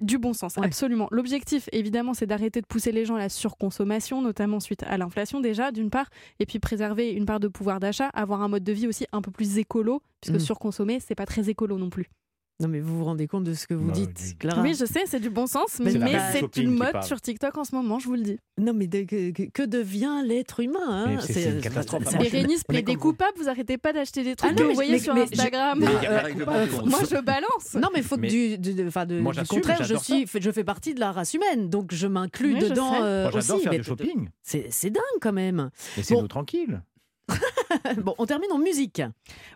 du bon sens, Ouais. absolument. L'objectif, évidemment, c'est d'arrêter de pousser les gens à la surconsommation, notamment suite à l'inflation déjà, d'une part, et puis préserver une part de pouvoir d'achat, avoir un mode de vie aussi un peu plus écolo, puisque Mm. surconsommer, c'est pas très écolo non plus. Non, mais vous vous rendez compte de ce que vous Bah, dites, oui. Clara Oui, je sais, c'est du bon sens, mais, C'est mais c'est une mode sur TikTok en ce moment, je vous le dis. Non, mais de- que, que- que devient l'être humain hein? Mais c'est- c'est une catastrophe. je suis- Bérénice on est plaidez comme vous. vous arrêtez pas d'acheter des trucs Ah que non, vous mais- voyez mais- sur mais- Instagram. mais- Il euh, compte. Moi, je balance. Non, mais faut que Mais- du, du- de- enfin, de- Moi, du contraire, je suis, je fais partie de la race humaine, donc je m'inclus dedans euh, Moi, aussi. faire mais du shopping. C'est c'est dingue quand même. Laissez-nous Bon. tranquilles. bon, on termine en musique.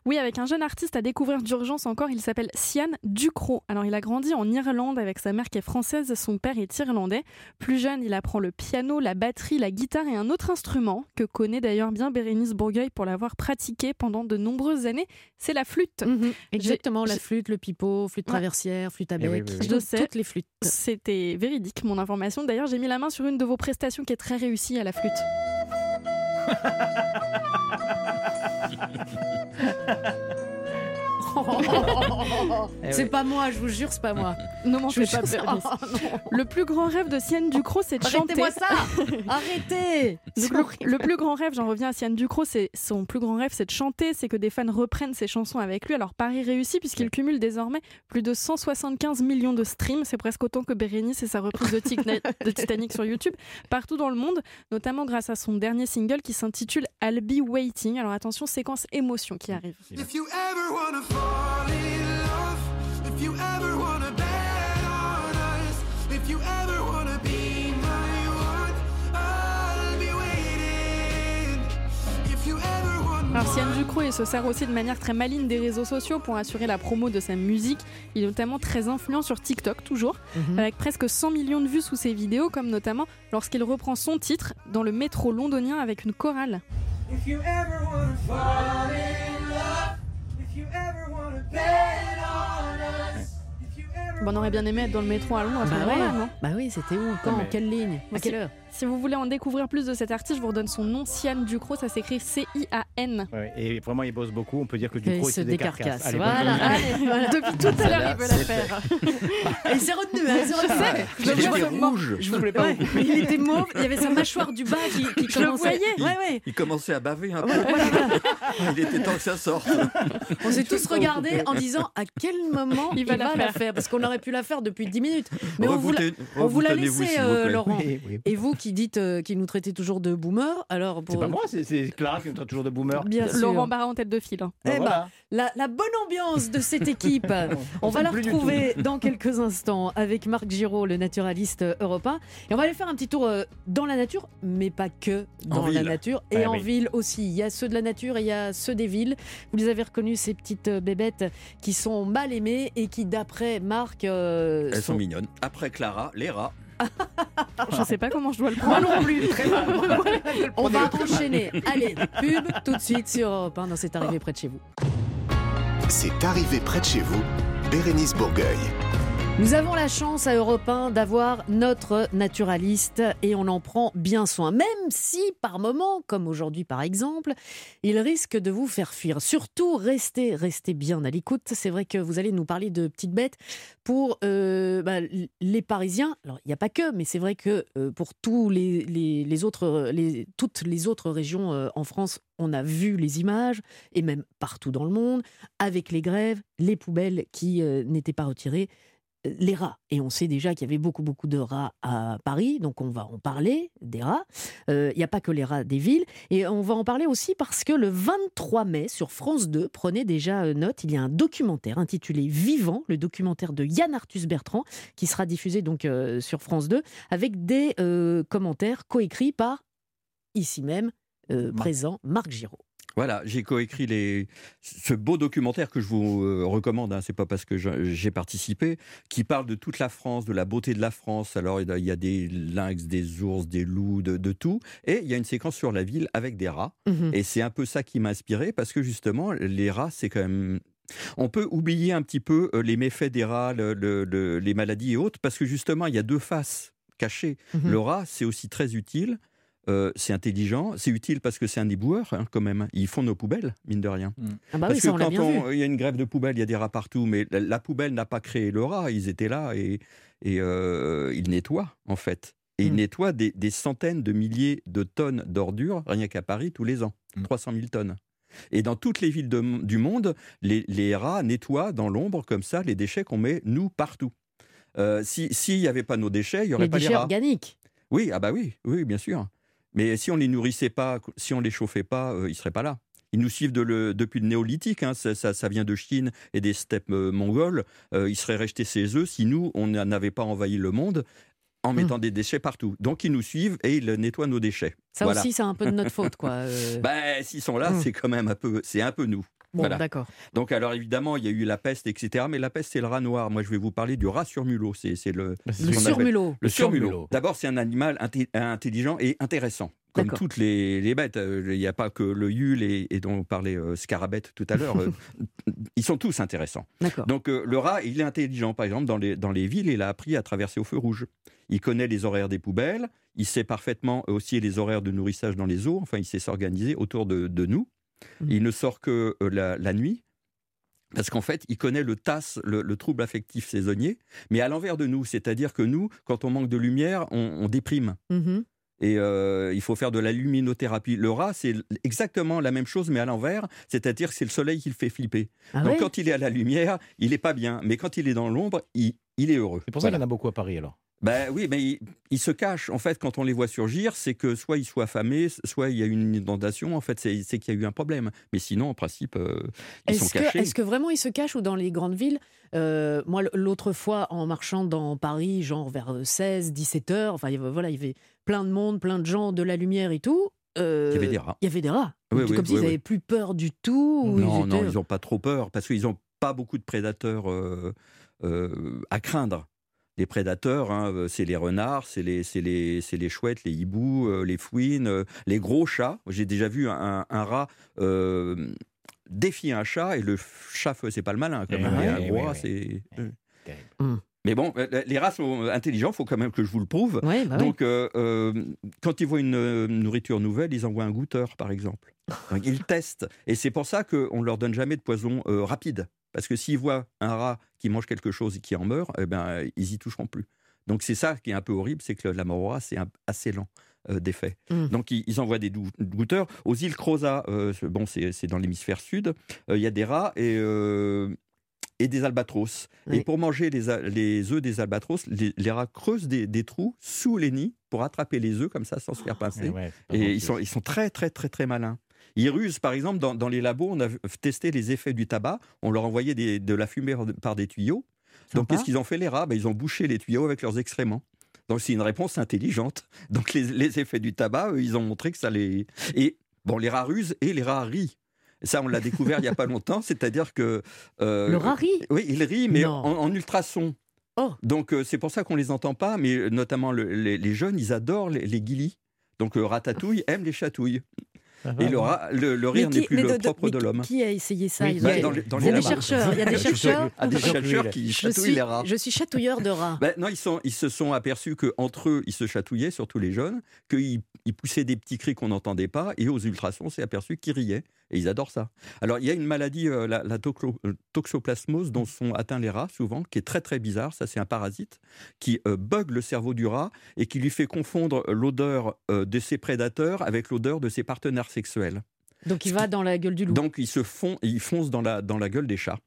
Oui, avec un jeune artiste à découvrir d'urgence encore, il s'appelle Sian Ducrot. Alors, il a grandi en Irlande avec sa mère qui est française, son père est irlandais. Plus jeune, il apprend le piano, la batterie, la guitare et un autre instrument que connaît d'ailleurs bien Bérénice Bourgueil pour l'avoir pratiqué pendant de nombreuses années, c'est la flûte. Exactement, la flûte, le pipeau, flûte Ouais. traversière, flûte à Eh oui, bec, oui, oui. Je sais. toutes les flûtes. C'était véridique, mon information. D'ailleurs, j'ai mis la main sur une de vos prestations qui est très réussie à la flûte. Ha ha ha ha ha! C'est oui. pas moi, je vous jure, c'est pas moi. Ne m'en Je fais pas, oh, non. Le plus grand rêve de Sian Ducrot, c'est de chanter. Arrêtez-moi ça Arrêtez Donc, C'est le, plus grand rêve, j'en reviens à Sian Ducrot, c'est son plus grand rêve, c'est de chanter, c'est que des fans reprennent ses chansons avec lui. Alors Paris réussit puisqu'il cumule désormais plus de 175 millions de streams, c'est presque autant que Bérénice et sa reprise de, Tic- de Titanic sur YouTube, partout dans le monde, notamment grâce à son dernier single qui s'intitule I'll Be Waiting. Alors attention, séquence émotion qui arrive. If you ever wanna fall in love, if you ever wanna bet on us, if you ever wanna be my one, I'll be waiting. If you ever wanna Alors Sian Ducrot, il se sert aussi de manière très maligne des réseaux sociaux pour assurer la promo de sa musique. Il est notamment très influent sur TikTok, toujours, Mhm. avec presque 100 millions de vues sous ses vidéos, comme notamment lorsqu'il reprend son titre dans le métro londonien avec une chorale. If you ever wanna fall in love, Bon, on aurait bien aimé être dans le métro à Londres à ce Bah moment-là, ouais. non Bah oui, c'était où? Quand mais- Quelle ligne? À quelle heure? Si vous voulez en découvrir plus de cet artiste, je vous redonne son nom, Cian Ducrot, ça s'écrit C-I-A-n. Ouais, et vraiment, il bosse beaucoup. On peut dire que du Et coup, il se se décarcasse. Allez, Voilà. Allez, voilà. Depuis tout à l'heure, il veut la faire. Il s'est retenu, hein, il s'est retenu. Le Il rouge. Je voulais pas Ouais, il était mauve, il y avait sa mâchoire du bas qui, qui Je le commençait. voyais. Ouais, ouais. Il commençait à baver un peu. Il était temps que ça sorte. On s'est tous regardés en disant à quel moment il va, la, faire. Parce qu'on aurait pu la faire depuis 10 minutes. Mais on vous l'a, on vous l'a reboutonez-vous, laissé, s'il vous euh. Laurent. Oui, oui. Et vous qui dites euh, qu'il nous traitait toujours de boomer, alors C'est pour pas moi, c'est c'est Clara qui me traite toujours de boomer. bien sûr. Laurent Barra en tête de file. hein. Eh ben, voilà. la, la bonne ambiance de cette équipe, on va la retrouver dans quelques instants avec Marc Giraud, le naturaliste européen. Et on va aller faire un petit tour euh, dans la nature, mais pas que dans En la ville. nature, et Ouais, en oui. ville aussi. Il y a ceux de la nature et il y a ceux des villes. Vous les avez reconnus, ces petites euh, bébêtes qui sont mal aimées et qui, d'après Marc, euh, Elles sont mignonnes. Après Clara, les rats. Je sais pas comment je dois le Moi prendre. non plus. On va enchaîner. Allez, pub tout de suite sur Europe 1 dans C'est arrivé près de chez vous. C'est arrivé près de chez vous, Bérénice Bourgueil. Nous avons la chance à Europe 1 d'avoir notre naturaliste et on en prend bien soin, même si par moment, comme aujourd'hui par exemple, il risque de vous faire fuir. Surtout, restez, restez bien à l'écoute. C'est vrai que vous allez nous parler de petites bêtes pour euh, bah, les Parisiens. Alors, il n'y a pas que, mais c'est vrai que euh, pour toutes les autres régions euh, en France, on a vu les images, et même partout dans le monde, avec les grèves, les poubelles qui n'étaient pas retirées les rats. Et on sait déjà qu'il y avait beaucoup, beaucoup de rats à Paris, donc on va en parler des rats. Euh, Il n'y a pas que les rats des villes. Et on va en parler aussi parce que le 23 mai, sur France 2, prenez déjà euh, note, il y a un documentaire intitulé Vivant, le documentaire de Yann Arthus Bertrand, qui sera diffusé donc euh, sur France 2, avec des euh, commentaires coécrits par, ici même, présent, Marc Giraud. Voilà, j'ai coécrit les... ce beau documentaire que je vous euh, recommande, hein, c'est pas parce que j'ai participé, qui parle de toute la France, de la beauté de la France. Alors il y a- des lynx, des ours, des loups, de, de tout. Et il y a une séquence sur la ville avec des rats. Mhm. Et c'est un peu ça qui m'a inspiré parce que justement, les rats, c'est quand même. On peut oublier un petit peu euh, les méfaits des rats, le- le- le- les maladies et autres, parce que justement, il y a deux faces cachées. Mhm. Le rat, c'est aussi très utile. Euh, c'est intelligent, c'est utile parce que c'est un éboueur hein, quand même. Ils font nos poubelles, mine de rien. Ah bah parce oui, ça que on quand on- il y a une grève de poubelles, il y a des rats partout, mais la, la poubelle n'a pas créé le rat. Ils étaient là et, et euh, ils nettoient en fait. Et ils Mm. nettoient des, des centaines de milliers de tonnes d'ordures rien qu'à Paris tous les ans, Mm. 300 000 tonnes. Et dans toutes les villes de- du monde, les, les rats nettoient dans l'ombre comme ça les déchets qu'on met nous partout. Euh, si- S'il n'y avait pas nos déchets, il n'y aurait Les pas les déchets rats. organiques. Oui, ah bah oui, oui, bien sûr. Mais si on les nourrissait pas, si on les chauffait pas, euh, ils seraient pas là. Ils nous suivent de le- depuis le néolithique, hein, ça, ça- ça vient de Chine et des steppes euh, mongoles. Euh, ils seraient restés chez eux si nous, on n'avait pas envahi le monde en Mm. mettant des déchets partout. Donc ils nous suivent et ils nettoient nos déchets. Ça Voilà. aussi, c'est un peu de notre faute, quoi. euh. Ben, s'ils sont là, Mm. c'est quand même un peu, c'est un peu nous. Bon, voilà. d'accord. Donc alors évidemment, il y a eu la peste, etc. Mais la peste, c'est le rat noir. Moi, je vais vous parler du rat sur mulot. C'est c'est le, appelle- surmulot. le Le surmulot. surmulot. D'abord, c'est un animal inté- intelligent et intéressant. Comme D'accord. toutes les, les bêtes. Euh, Il n'y a pas que le yule et, et dont on parlait euh, scarabette tout à l'heure. euh, ils sont tous intéressants. D'accord. Donc euh, le rat, il est intelligent. Par exemple, dans les, dans les villes, il a appris à traverser au feu rouge. Il connaît les horaires des poubelles. Il sait parfaitement aussi les horaires de nourrissage dans les eaux. Enfin, il sait s'organiser autour de, de nous. Mhm. Il ne sort que euh, la, la nuit. Parce qu'en fait, il connaît le TAS, le, le trouble affectif saisonnier, mais à l'envers de nous. C'est-à-dire que nous, quand on manque de lumière, on, on déprime. Mhm. Et euh, il faut faire de la luminothérapie. Le rat, c'est exactement la même chose, mais à l'envers. C'est-à-dire que c'est le soleil qui le fait flipper. Ah Donc ouais? quand il est à la lumière, il n'est pas bien. Mais quand il est dans l'ombre, il, il est heureux. C'est pour ça Voilà. qu'il y en a beaucoup à Paris alors. Ben oui, mais il, il se cache. En fait, quand on les voit surgir, c'est que soit ils sont affamés, soit il y a une inondation. En fait, c'est qu'il y a eu un problème. Mais sinon, en principe, euh, ils sont Est-ce que, cachés. est-ce que vraiment ils se cachent ou dans les grandes villes Euh, Moi, l'autre fois, en marchant dans Paris, genre vers 16, 17 heures, enfin, il y avait, voilà, il y avait plein de monde, plein de gens, de la lumière et tout. euh, Il y avait des rats. Il y avait des rats. Oui, Comme oui, s'ils n'avaient plus peur du tout. ou Non, ils non, ils n'ont pas trop peur parce qu'ils n'ont pas beaucoup de prédateurs euh, euh, à craindre. Les prédateurs, hein, euh, c'est les renards, c'est les, c'est les, c'est les chouettes, les hiboux, euh, les fouines, euh, les gros chats. J'ai déjà vu un, un rat euh, défier un chat et le chat faisait pas le malin. Quand Eh même. oui, un oui, gros oui, rat, oui. c'est. Terrible. Mais bon, les rats sont intelligents, il faut quand même que je vous le prouve. Ouais, bah. Donc, euh, euh, quand ils voient une nourriture nouvelle, ils envoient un goûteur, par exemple. Donc, ils testent. Et c'est pour ça qu'on ne leur donne jamais de poison euh, rapide. Parce que s'ils voient un rat qui mange quelque chose et qui en meurt, eh ben, ils y toucheront plus. Donc, c'est ça qui est un peu horrible, c'est que la mort au rat, c'est un- assez lent. euh, d'effet. Mm. Donc ils, ils envoient des goûteurs. Aux îles Crozat, euh, c'est- bon, c'est dans l'hémisphère sud, euh, il y a des rats et, euh, et des albatros. Oui. Et pour manger les, œufs des albatros, les, les rats creusent des, des trous sous les nids pour attraper les œufs comme ça sans se faire pincer. Ouais, c'est pas Et ils sont, ils sont très, très, très, très malins. Ils rusent, par exemple, dans, dans les labos, on a testé les effets du tabac. On leur envoyait des- de la fumée par- des tuyaux. Donc, qu'est-ce qu'ils ont fait, les rats? Ben, Ils ont bouché les tuyaux avec leurs excréments. Donc, c'est une réponse intelligente. Donc, les, les effets du tabac, eux, ils ont montré que ça les. Et, bon, les rats rusent et les rats rient. Ça, on l'a découvert il n'y a pas longtemps. C'est-à-dire que. euh, Le rat rit? Oui, ils rient, mais en, en ultrason. Oh. Donc, euh, c'est pour ça qu'on les entend pas, mais euh, notamment le- les, les jeunes, ils adorent les, les guilis. Donc, euh, Ratatouille aime les chatouilles. Et le, rat- le, le rire n'est qui- plus le propre mais de l'homme. Qui a essayé ça Oui, Il y Bah, a, dans les- dans il y a des labos. chercheurs. Il y a des Je suis sûr chercheurs. Ah, qui- chatouillent suis, les rats. je suis chatouilleur de rats. Ben, non, ils, sont, ils se sont aperçus qu'entre eux, ils se chatouillaient, surtout les jeunes, qu'ils ils poussaient des petits cris qu'on n'entendait pas, et aux ultrasons, on s'est aperçu qu'ils riaient, et ils adorent ça. Alors, il y a une maladie, euh, la, la euh, toxoplasmose, dont sont atteints les rats, souvent, qui est très très bizarre, ça c'est un parasite, qui euh, bug le cerveau du rat, et qui lui fait confondre l'odeur euh, de ses prédateurs avec l'odeur de ses partenaires sexuels. Donc il va dans la gueule du loup. Donc, ils se font, ils foncent dans la, dans la gueule des chats.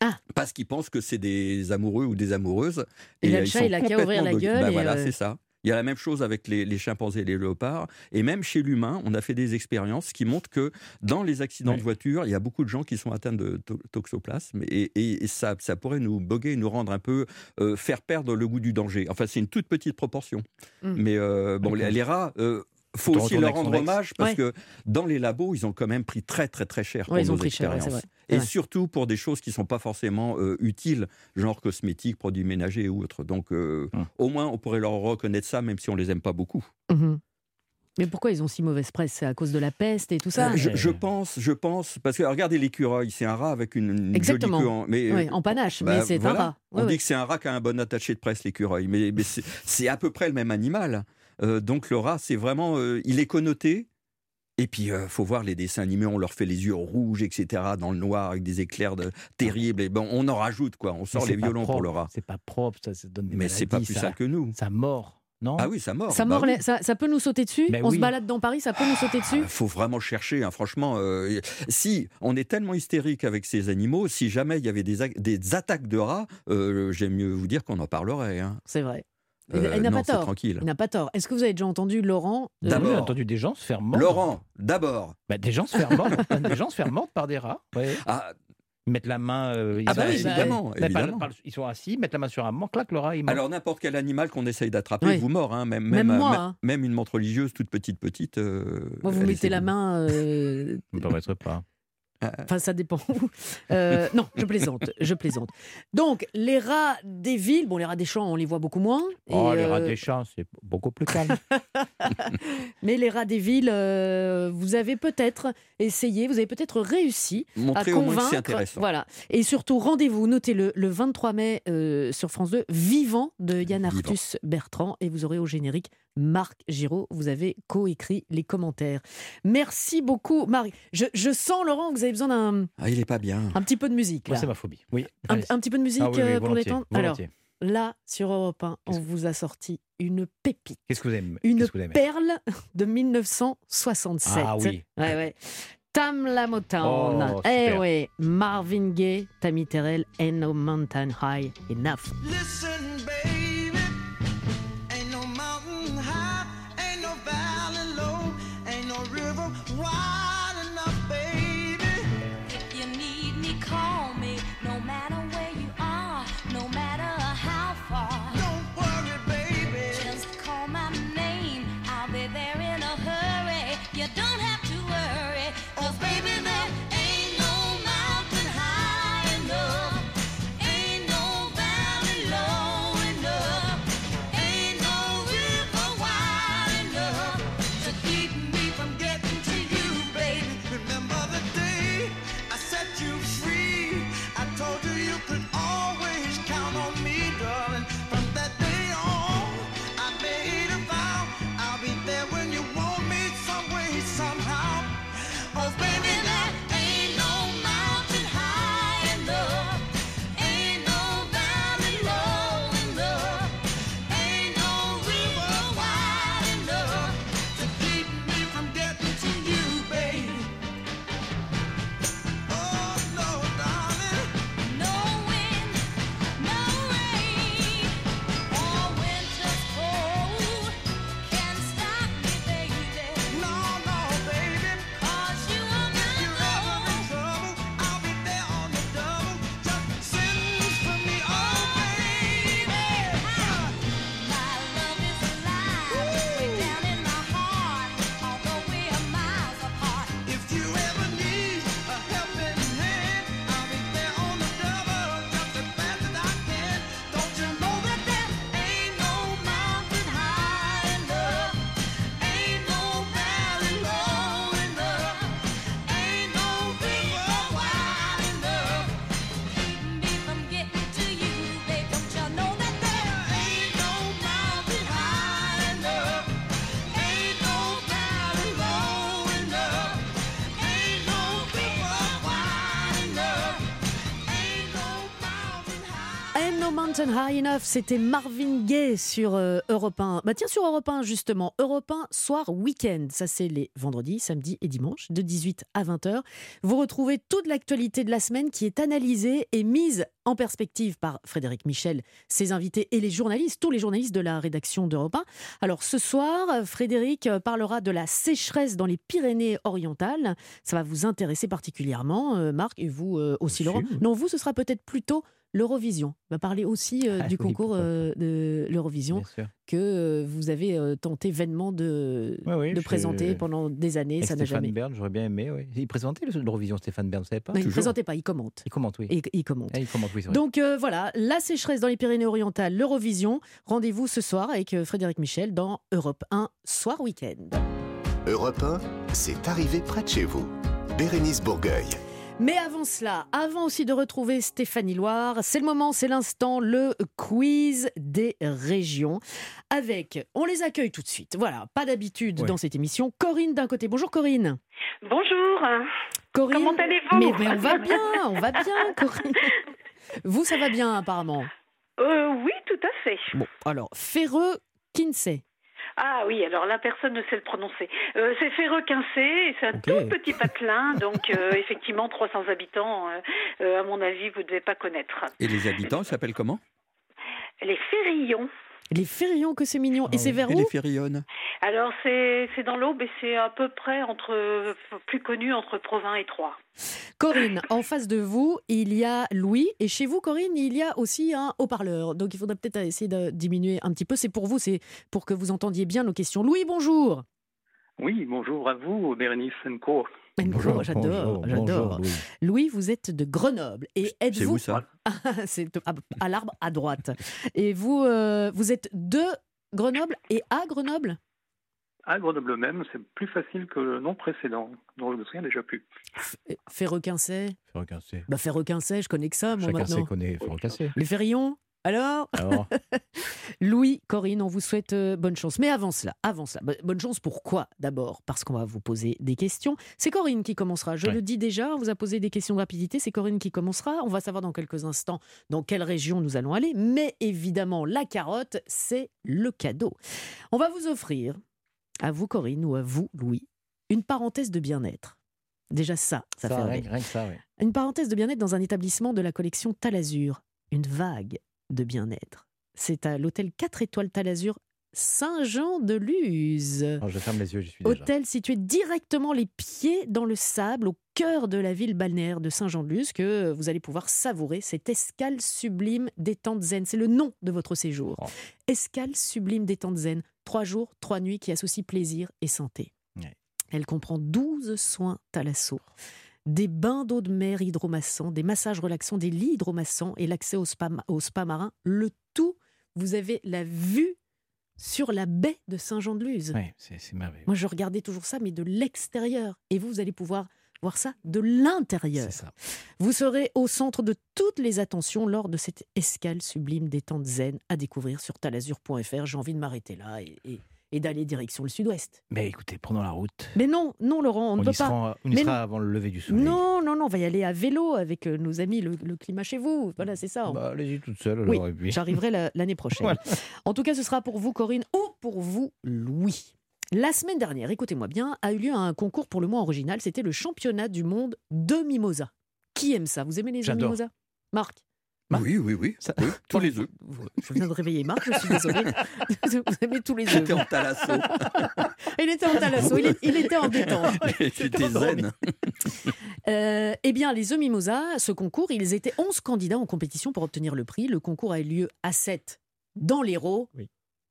Ah. Parce qu'ils pensent que c'est des amoureux ou des amoureuses. Et là, le ils chat, sont il a qu'à ouvrir la gueule Bah et, voilà, euh, c'est ça. Il y a la même chose avec les, les chimpanzés et les léopards. Et même chez l'humain, on a fait des expériences qui montrent que dans les accidents de voiture, il y a beaucoup de gens qui sont atteints de to- toxoplasme. Et, et- et ça, ça pourrait nous boguer, nous rendre un peu, euh, faire perdre le goût du danger. Enfin, c'est une toute petite proportion. Mm. Mais euh, bon, les rats. euh, faut aussi leur rendre ex. hommage parce Ouais. que dans les labos, ils ont quand même pris très très très cher pour Ouais, ils ont nos pris cher, ouais, Et surtout pour des choses qui ne sont pas forcément euh, utiles, genre cosmétiques, produits ménagers ou autres. Donc euh, Hum. au moins, on pourrait leur reconnaître ça, même si on les aime pas beaucoup. Mhm. Mais pourquoi ils ont si mauvaise presse? C'est à cause de la peste et tout ça? Je, pense, je pense, parce que regardez l'écureuil, c'est un rat avec une, une Exactement. jolie queue en, mais, Ouais, euh, en panache, bah, mais c'est voilà. un rat. On dit que c'est un rat qui a un bon attaché de presse, l'écureuil, mais, c'est à peu près le même animal. Euh, donc le rat, c'est vraiment, euh, il est connoté. Et puis, euh, faut voir les dessins animés, on leur fait les yeux rouges, etc., dans le noir, avec des éclairs de, terribles. Et bon, on en rajoute, quoi. On sort c'est les violons pour le rat. C'est pas propre, ça, ça donne des Mais c'est pas plus ça, sale que nous. Ça mord, non? Ah oui, ça mord. Ça, bah mord oui. les- ça, ça peut nous sauter dessus? Mais On se balade dans Paris, ça peut nous sauter dessus? Il faut vraiment chercher, hein, franchement. euh, si on est tellement hystérique avec ces animaux, si jamais il y avait des, attaques de rats, euh, j'aime mieux vous dire qu'on en parlerait. hein. C'est vrai. Il- Euh, il n'a pas tort. tranquille. Il n'a pas tort. Est-ce que vous avez déjà entendu Laurent euh, D'abord. J'ai entendu des gens se faire mordre. Laurent, d'abord. Bah, des gens se faire mordre, des gens se faire mordre par des rats. ouais. Ah, Ils mettent la main. euh, ils ah bah, sont- évidemment, par- ils sont assis, mettent la main sur un mort, claque le rat, il. Alors n'importe quel animal qu'on essaye d'attraper Oui. vous mord, hein, même, Même même, moi, euh, hein. même une montre religieuse toute petite petite. euh, Moi, vous elle mettez la main. euh, me paraîtrait pas. Enfin, ça dépend. où. Euh, non, je plaisante. Je plaisante. Donc, les rats des villes, bon, les rats des champs, on les voit beaucoup moins. et, Oh, les rats euh, des champs, c'est beaucoup plus calme. Mais les rats des villes, euh, vous avez peut-être essayé, vous avez peut-être réussi à Montrer au moins que convaincre. c'est intéressant. Voilà. Et surtout, rendez-vous, notez-le, le 23 mai euh, sur France 2, Vivant de Yann Vivant. Arthus Bertrand. Et vous aurez au générique Marc Giraud. Vous avez coécrit les commentaires. Merci beaucoup, Marc. Je, je sens, Laurent, que vous avez besoin d'un Ah, il est pas bien. un petit peu de musique. Moi, c'est ma phobie. Oui. Un, un petit peu de musique Ah oui, oui, euh, pour détendre Alors, là, sur Europe 1, on vous a sorti une pépite. Qu'est-ce que vous aimez? Une vous aimez? perle de 1967. Ah oui. Ouais, ouais. Tam la Motown. Oh, eh ouais, Marvin Gaye, Tammy Terrell, Ain't No Mountain High Enough. Listen, baby, Enough, c'était Marvin Gaye sur euh, Europe 1. Bah tiens, sur Europe 1, justement, Europe 1, soir week-end. Ça, c'est les vendredis, samedis et dimanches, de 18 à 20h. Vous retrouvez toute l'actualité de la semaine qui est analysée et mise en perspective par Frédéric Michel, ses invités et les journalistes, tous les journalistes de la rédaction d'Europe 1. Alors ce soir, Frédéric parlera de la sécheresse dans les Pyrénées-Orientales. Ça va vous intéresser particulièrement, euh, Marc, et vous euh, aussi, Laurent. Non, vous, ce sera peut-être plutôt l'Eurovision. On va parler aussi euh, Ah du oui, concours euh, de l'Eurovision. Que euh, vous avez euh, tenté vainement de, Ouais, oui, de je- présenter pendant des années. Ça n'a Stéphane jamais. Bern, j'aurais bien aimé. Oui. Il présentait le- l'Eurovision, Stéphane Bern, vous savez pas Non, il ne présentait pas, il commente. Il commente, oui. Et, il commente. Ah, il commente, oui. Donc euh, voilà, la sécheresse dans les Pyrénées-Orientales, l'Eurovision. Rendez-vous ce soir avec Frédéric Michel dans Europe 1 Soir Week-end. Europe 1, c'est arrivé près de chez vous. Bérénice Bourgueil. Mais avant cela, avant aussi de retrouver Stéphanie Loire, c'est le moment, c'est l'instant, le quiz des régions. Avec, on les accueille tout de suite. Voilà, pas d'habitude Ouais. dans cette émission. Corinne d'un côté. Bonjour Corinne. Bonjour. Corinne. Comment allez-vous mais, mais on va bien, on va bien, Corinne. Vous, ça va bien apparemment. Euh, Oui, tout à fait. Bon, alors, Ferreux, Kinsey. Ah oui, alors là, personne ne sait le prononcer. Euh, c'est Ferreux-Quincé, et c'est un tout petit patelin, donc euh, effectivement 300 habitants, euh, euh, à mon avis, vous ne devez pas connaître. Et les habitants, s'appellent comment? Les Ferrillons. Les Ferillons, que c'est mignon. Et c'est vers Et où les Férillonnes Alors c'est c'est dans l'Aube et c'est à peu près entre plus connu entre Provins et Troyes. Corinne, en face de vous, il y a Louis. Et chez vous, Corinne, il y a aussi un haut-parleur. Donc il faudrait peut-être essayer de diminuer un petit peu. C'est pour vous, c'est pour que vous entendiez bien nos questions. Louis, bonjour. Oui, bonjour à vous, Bérénice Co. Bonjour, j'adore, j'adore. Louis. vous êtes de Grenoble. Et êtes-vous. où, ça C'est à, à l'arbre à droite. Et vous, euh, vous êtes de Grenoble et à Grenoble? À Grenoble même, c'est plus facile que le nom précédent, dont je me souviens déjà plus. Ferrequincey Ferrequincey. Bah, Ferrequincey, je connais que ça, moi, Chacun maintenant. sait connaît Ferrequincey. Les Ferrillons alors, Alors Louis, Corinne, on vous souhaite euh, bonne chance. Mais avant cela, avant cela, bo- bonne chance pourquoi D'abord, parce qu'on va vous poser des questions. C'est Corinne qui commencera. Je le dis déjà, on vous a posé des questions de rapidité. C'est Corinne qui commencera. On va savoir dans quelques instants dans quelle région nous allons aller. Mais évidemment, la carotte, c'est le cadeau. On va vous offrir, à vous Corinne ou à vous Louis, une parenthèse de bien-être. Déjà ça, ça, Ça, fait rien, rien que ça, oui. Une parenthèse de bien-être dans un établissement de la collection Talazur. Une vague de bien-être. C'est à l'hôtel 4 étoiles Talazur Saint-Jean-de-Luz. Alors, je ferme les yeux, j'y suis déjà. Hôtel situé directement les pieds dans le sable, au cœur de la ville balnéaire de Saint-Jean-de-Luz, que vous allez pouvoir savourer cette escale sublime détente zen. C'est le nom de votre séjour. Oh. Escale sublime détente zen. Trois jours, trois nuits qui associent plaisir et santé. Ouais. Elle comprend 12 soins thalasso, des bains d'eau de mer hydromassants, des massages relaxants, des lits hydromassants et l'accès au spa, au spa marin. Le tout, vous avez la vue sur la baie de Saint-Jean-de-Luz. Oui, c'est merveilleux. Moi, je regardais toujours ça, mais de l'extérieur. Et vous, vous allez pouvoir voir ça de l'intérieur. C'est ça. Vous serez au centre de toutes les attentions lors de cette escale sublime détente zen à découvrir sur talazur.fr. J'ai envie de m'arrêter là et, et- et d'aller direction le sud-ouest. Mais écoutez, prenons la route. Mais non, non, Laurent, on, ne peut pas. sera, on y Mais sera non. avant le lever du soleil. Non, non, non, on va y aller à vélo avec euh, nos amis, le, le climat chez vous. Voilà, c'est ça. Bah, Allez-y toute seule Oui, alors. et puis- j'arriverai la- l'année prochaine. Voilà. En tout cas, ce sera pour vous, Corinne, ou pour vous, Louis. La semaine dernière, écoutez-moi bien, a eu lieu un concours pour le mois original. C'était le championnat du monde de mimosa. Qui aime ça? Vous aimez les œufs J'adore. Marc Oui, oui, oui. oui, tous les œufs. Je viens de réveiller Marc, je suis désolée. Vous aimez tous les œufs. J'étais en talasso. Il était en talasso, il, il était en détente. J'étais zen. Euh, eh bien, les œufs Mimosa, ce concours, ils étaient 11 candidats en compétition pour obtenir le prix. Le concours a eu lieu à 7 dans l'Hérault.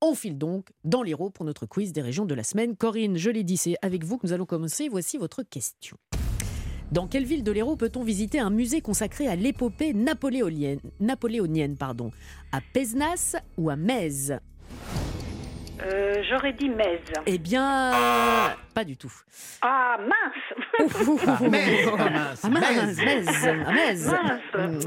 On file donc dans l'Hérault pour notre quiz des régions de la semaine. Corinne, je l'ai dit, c'est avec vous que nous allons commencer. Voici votre question. Dans quelle ville de l'Hérault peut-on visiter un musée consacré à l'épopée napoléonienne, napoléonienne pardon, À Pézenas ou à Metz? Euh, J'aurais dit Metz. Eh bien, pas du tout. Ah mince Ah, Metz, ah, mince, Ah, mince. Mince. Ça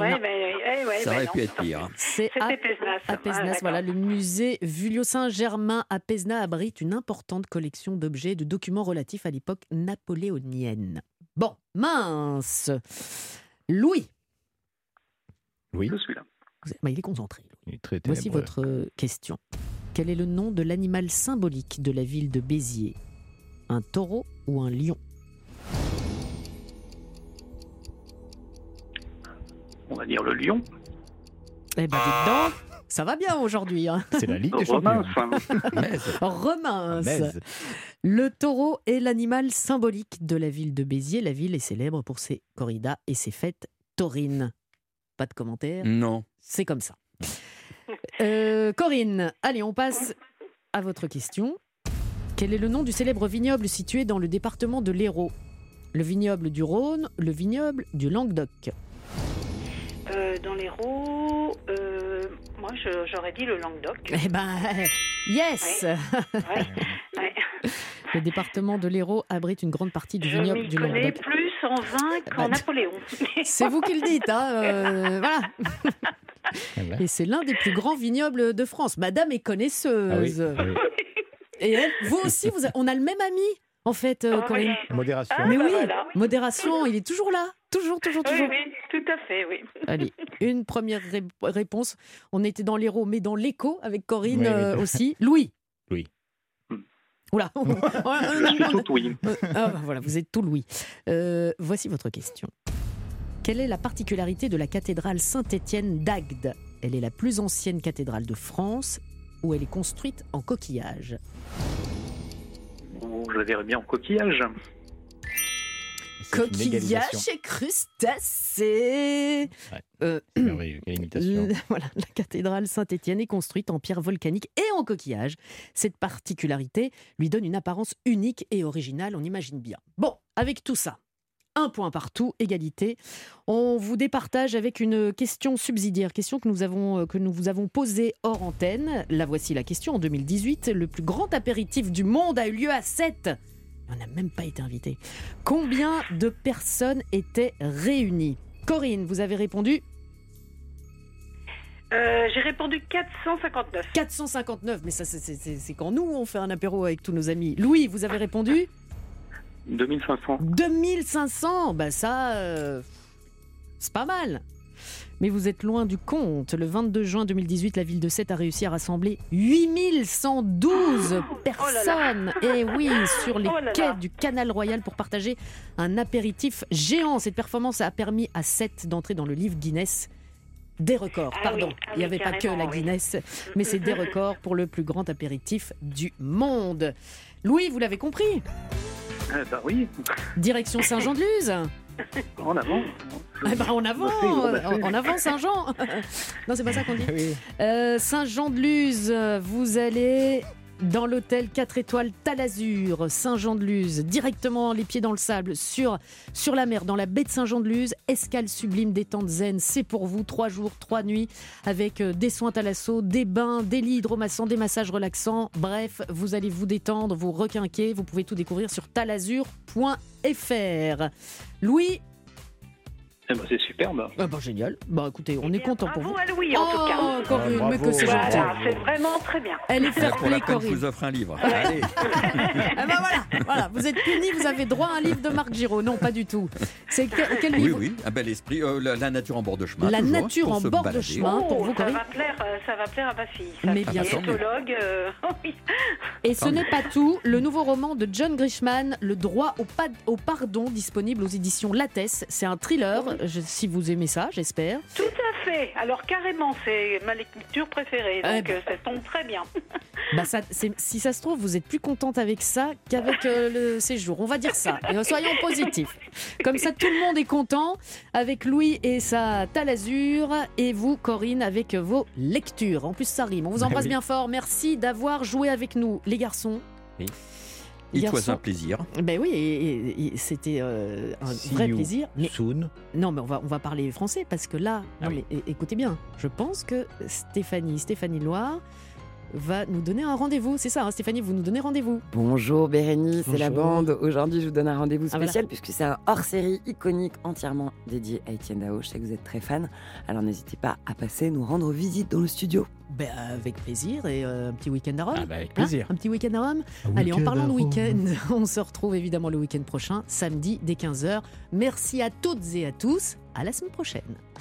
bah aurait non. pu être pire. C'est à, à Pézenas, Ah, voilà, le musée Vulio Saint-Germain à Pézenas abrite une importante collection d'objets et de documents relatifs à l'époque napoléonienne. Bon, mince. Louis. Oui. Je suis là. Bah, il est concentré. Il est très Voici votre euh, question. Quel est le nom de l'animal symbolique de la ville de Béziers? Un taureau ou un lion? On va dire le lion. Eh ben, dites donc, ça va bien aujourd'hui. hein. C'est la Ligue des Champions. enfin, Romain. Le taureau est l'animal symbolique de la ville de Béziers. La ville est célèbre pour ses corridas et ses fêtes taurines. Pas de commentaires, Non. c'est comme ça. Euh, Corinne, allez, on passe à votre question. Quel est le nom du célèbre vignoble situé dans le département de l'Hérault? Le vignoble du Rhône, le vignoble du Languedoc. Euh, dans l'Hérault, euh, moi j'aurais dit le Languedoc. Eh ben, yes Ouais, ouais. Le département de l'Hérault abrite une grande partie du Je vignoble du connais Languedoc. plus en vin qu'en Bah, Napoléon. C'est vous qui le dites, hein euh, voilà. Ah. Et c'est l'un des plus grands vignobles de France. Madame est connaisseuse. Ah oui, ah oui. Et elle, vous aussi, vous a- on a le même ami, en fait, euh, Ah Corinne. oui. Modération. Ah, Mais bah oui, voilà. modération, il est toujours là. Toujours, toujours, Oui, toujours. oui, tout à fait, oui. Allez, une première ré- réponse. On était dans l'héros, mais dans l'écho avec Corinne Oui, oui. euh, aussi. Louis. Louis. Oula. je suis tout oui. Ah, bah voilà, vous êtes tout Louis. Euh, voici votre question. Quelle est la particularité de la cathédrale Saint-Étienne d'Agde Elle est la plus ancienne cathédrale de France où elle est construite en coquillage? Je la verrais bien en coquillage. C'est une Coquillage égalisation. et crustacés Ouais. Euh, voilà, la cathédrale Saint-Étienne est construite en pierre volcanique et en coquillage. Cette particularité lui donne une apparence unique et originale, on imagine bien. Bon, avec tout ça, un point partout, égalité. On vous départage avec une question subsidiaire, question que nous, avons, euh, que nous vous avons posée hors antenne. La voici la question. En 2018, le plus grand apéritif du monde a eu lieu à 7. On n'a même pas été invité. Combien de personnes étaient réunies? Corinne, vous avez répondu? Euh, J'ai répondu 459. 459, mais ça c'est- quand nous on fait un apéro avec tous nos amis. Louis, vous avez répondu? 2500. 2500, bah ça, euh, c'est pas mal. Mais vous êtes loin du compte. Le 22 juin 2018, la ville de Sète a réussi à rassembler 8112 personnes. Et oui, sur les Oh là là. quais du Canal Royal pour partager un apéritif géant. Cette performance a permis à Sète d'entrer dans le livre Guinness des records. Ah Pardon, oui, ah il n'y oui, avait pas que la oui. Guinness, mais c'est des records pour le plus grand apéritif du monde. Louis, vous l'avez compris? Bah oui, Direction Saint-Jean-de-Luz en avant. Eh ben, en avant, en avant Saint-Jean. non, c'est pas ça qu'on dit. Oui. Euh, Saint-Jean-de-Luz, vous allez dans l'hôtel 4 étoiles Talazur, Saint-Jean-de-Luz, directement les pieds dans le sable, sur, la mer, dans la baie de Saint-Jean-de-Luz, escale sublime, détente zen, c'est pour vous, trois jours, trois nuits, avec euh, des soins thalasso, des bains, des lits hydromassants, des massages relaxants, bref, vous allez vous détendre, vous requinquer, vous pouvez tout découvrir sur talazur.fr. Louis, Eh ben, c'est superbe. ah bah génial, bah écoutez, on est content pour Bravo vous. à Louis, en tout cas. Oh, Corinne, Ah, mais bravo. que c'est gentil. Voilà, c'est vraiment très bien. Elle est fair play, peine, je Corinne. vous offre un livre. Allez. Ah bah voilà, voilà, vous êtes puni, vous avez droit à un livre de Marc Giraud. Non, pas du tout. C'est que- quel Oui, livre oui, un bel esprit. Euh, la, la nature en bord de chemin. La toujours, nature en bord de chemin. pour Oh, vous, ça Corinne va plaire, euh, ça va plaire à ma fille. ça. Mais bien sûr. euh, oui. Et ce n'est pas tout. Le nouveau roman de John Grishman, Le droit au, pa- au pardon, disponible aux éditions Lattès. C'est un thriller. Je- si vous aimez ça, j'espère. Tout à fait. Alors carrément, c'est ma lecture préférée. Eh Donc ben. euh, ça tombe très bien. Bah ça, si ça se trouve, vous êtes plus contente avec ça qu'avec euh, le séjour. On va dire ça. Et soyons positifs. Comme ça, tout le monde est content avec Louis et sa talazur et vous, Corinne, avec vos lectures. En plus, ça rime. On vous embrasse Oui. bien fort. Merci d'avoir joué avec nous, les garçons. Oui. It was un plaisir. Ben oui, et, et- et c'était euh, un See vrai plaisir. Mais Soon. non, mais on va, on va parler français parce que là, Ah non, oui. mais é- écoutez bien, je pense que Stéphanie, Stéphanie Loire va nous donner un rendez-vous. C'est ça, hein, Stéphanie, vous nous donnez rendez-vous. Bonjour Bérénice, c'est la bande. Aujourd'hui, je vous donne un rendez-vous Ah, voilà. spécial puisque c'est un hors-série iconique entièrement dédié à Étienne Dao. Je sais que vous êtes très fan, alors n'hésitez pas à passer nous rendre visite dans le studio. Ben, avec plaisir et euh, un petit week-end à Rome. Ah bah, avec Hein plaisir. un petit week-end à Rome. Allez, en parlant de week-end, on se retrouve évidemment le week-end prochain, samedi dès 15h. Merci à toutes et à tous. À la semaine prochaine.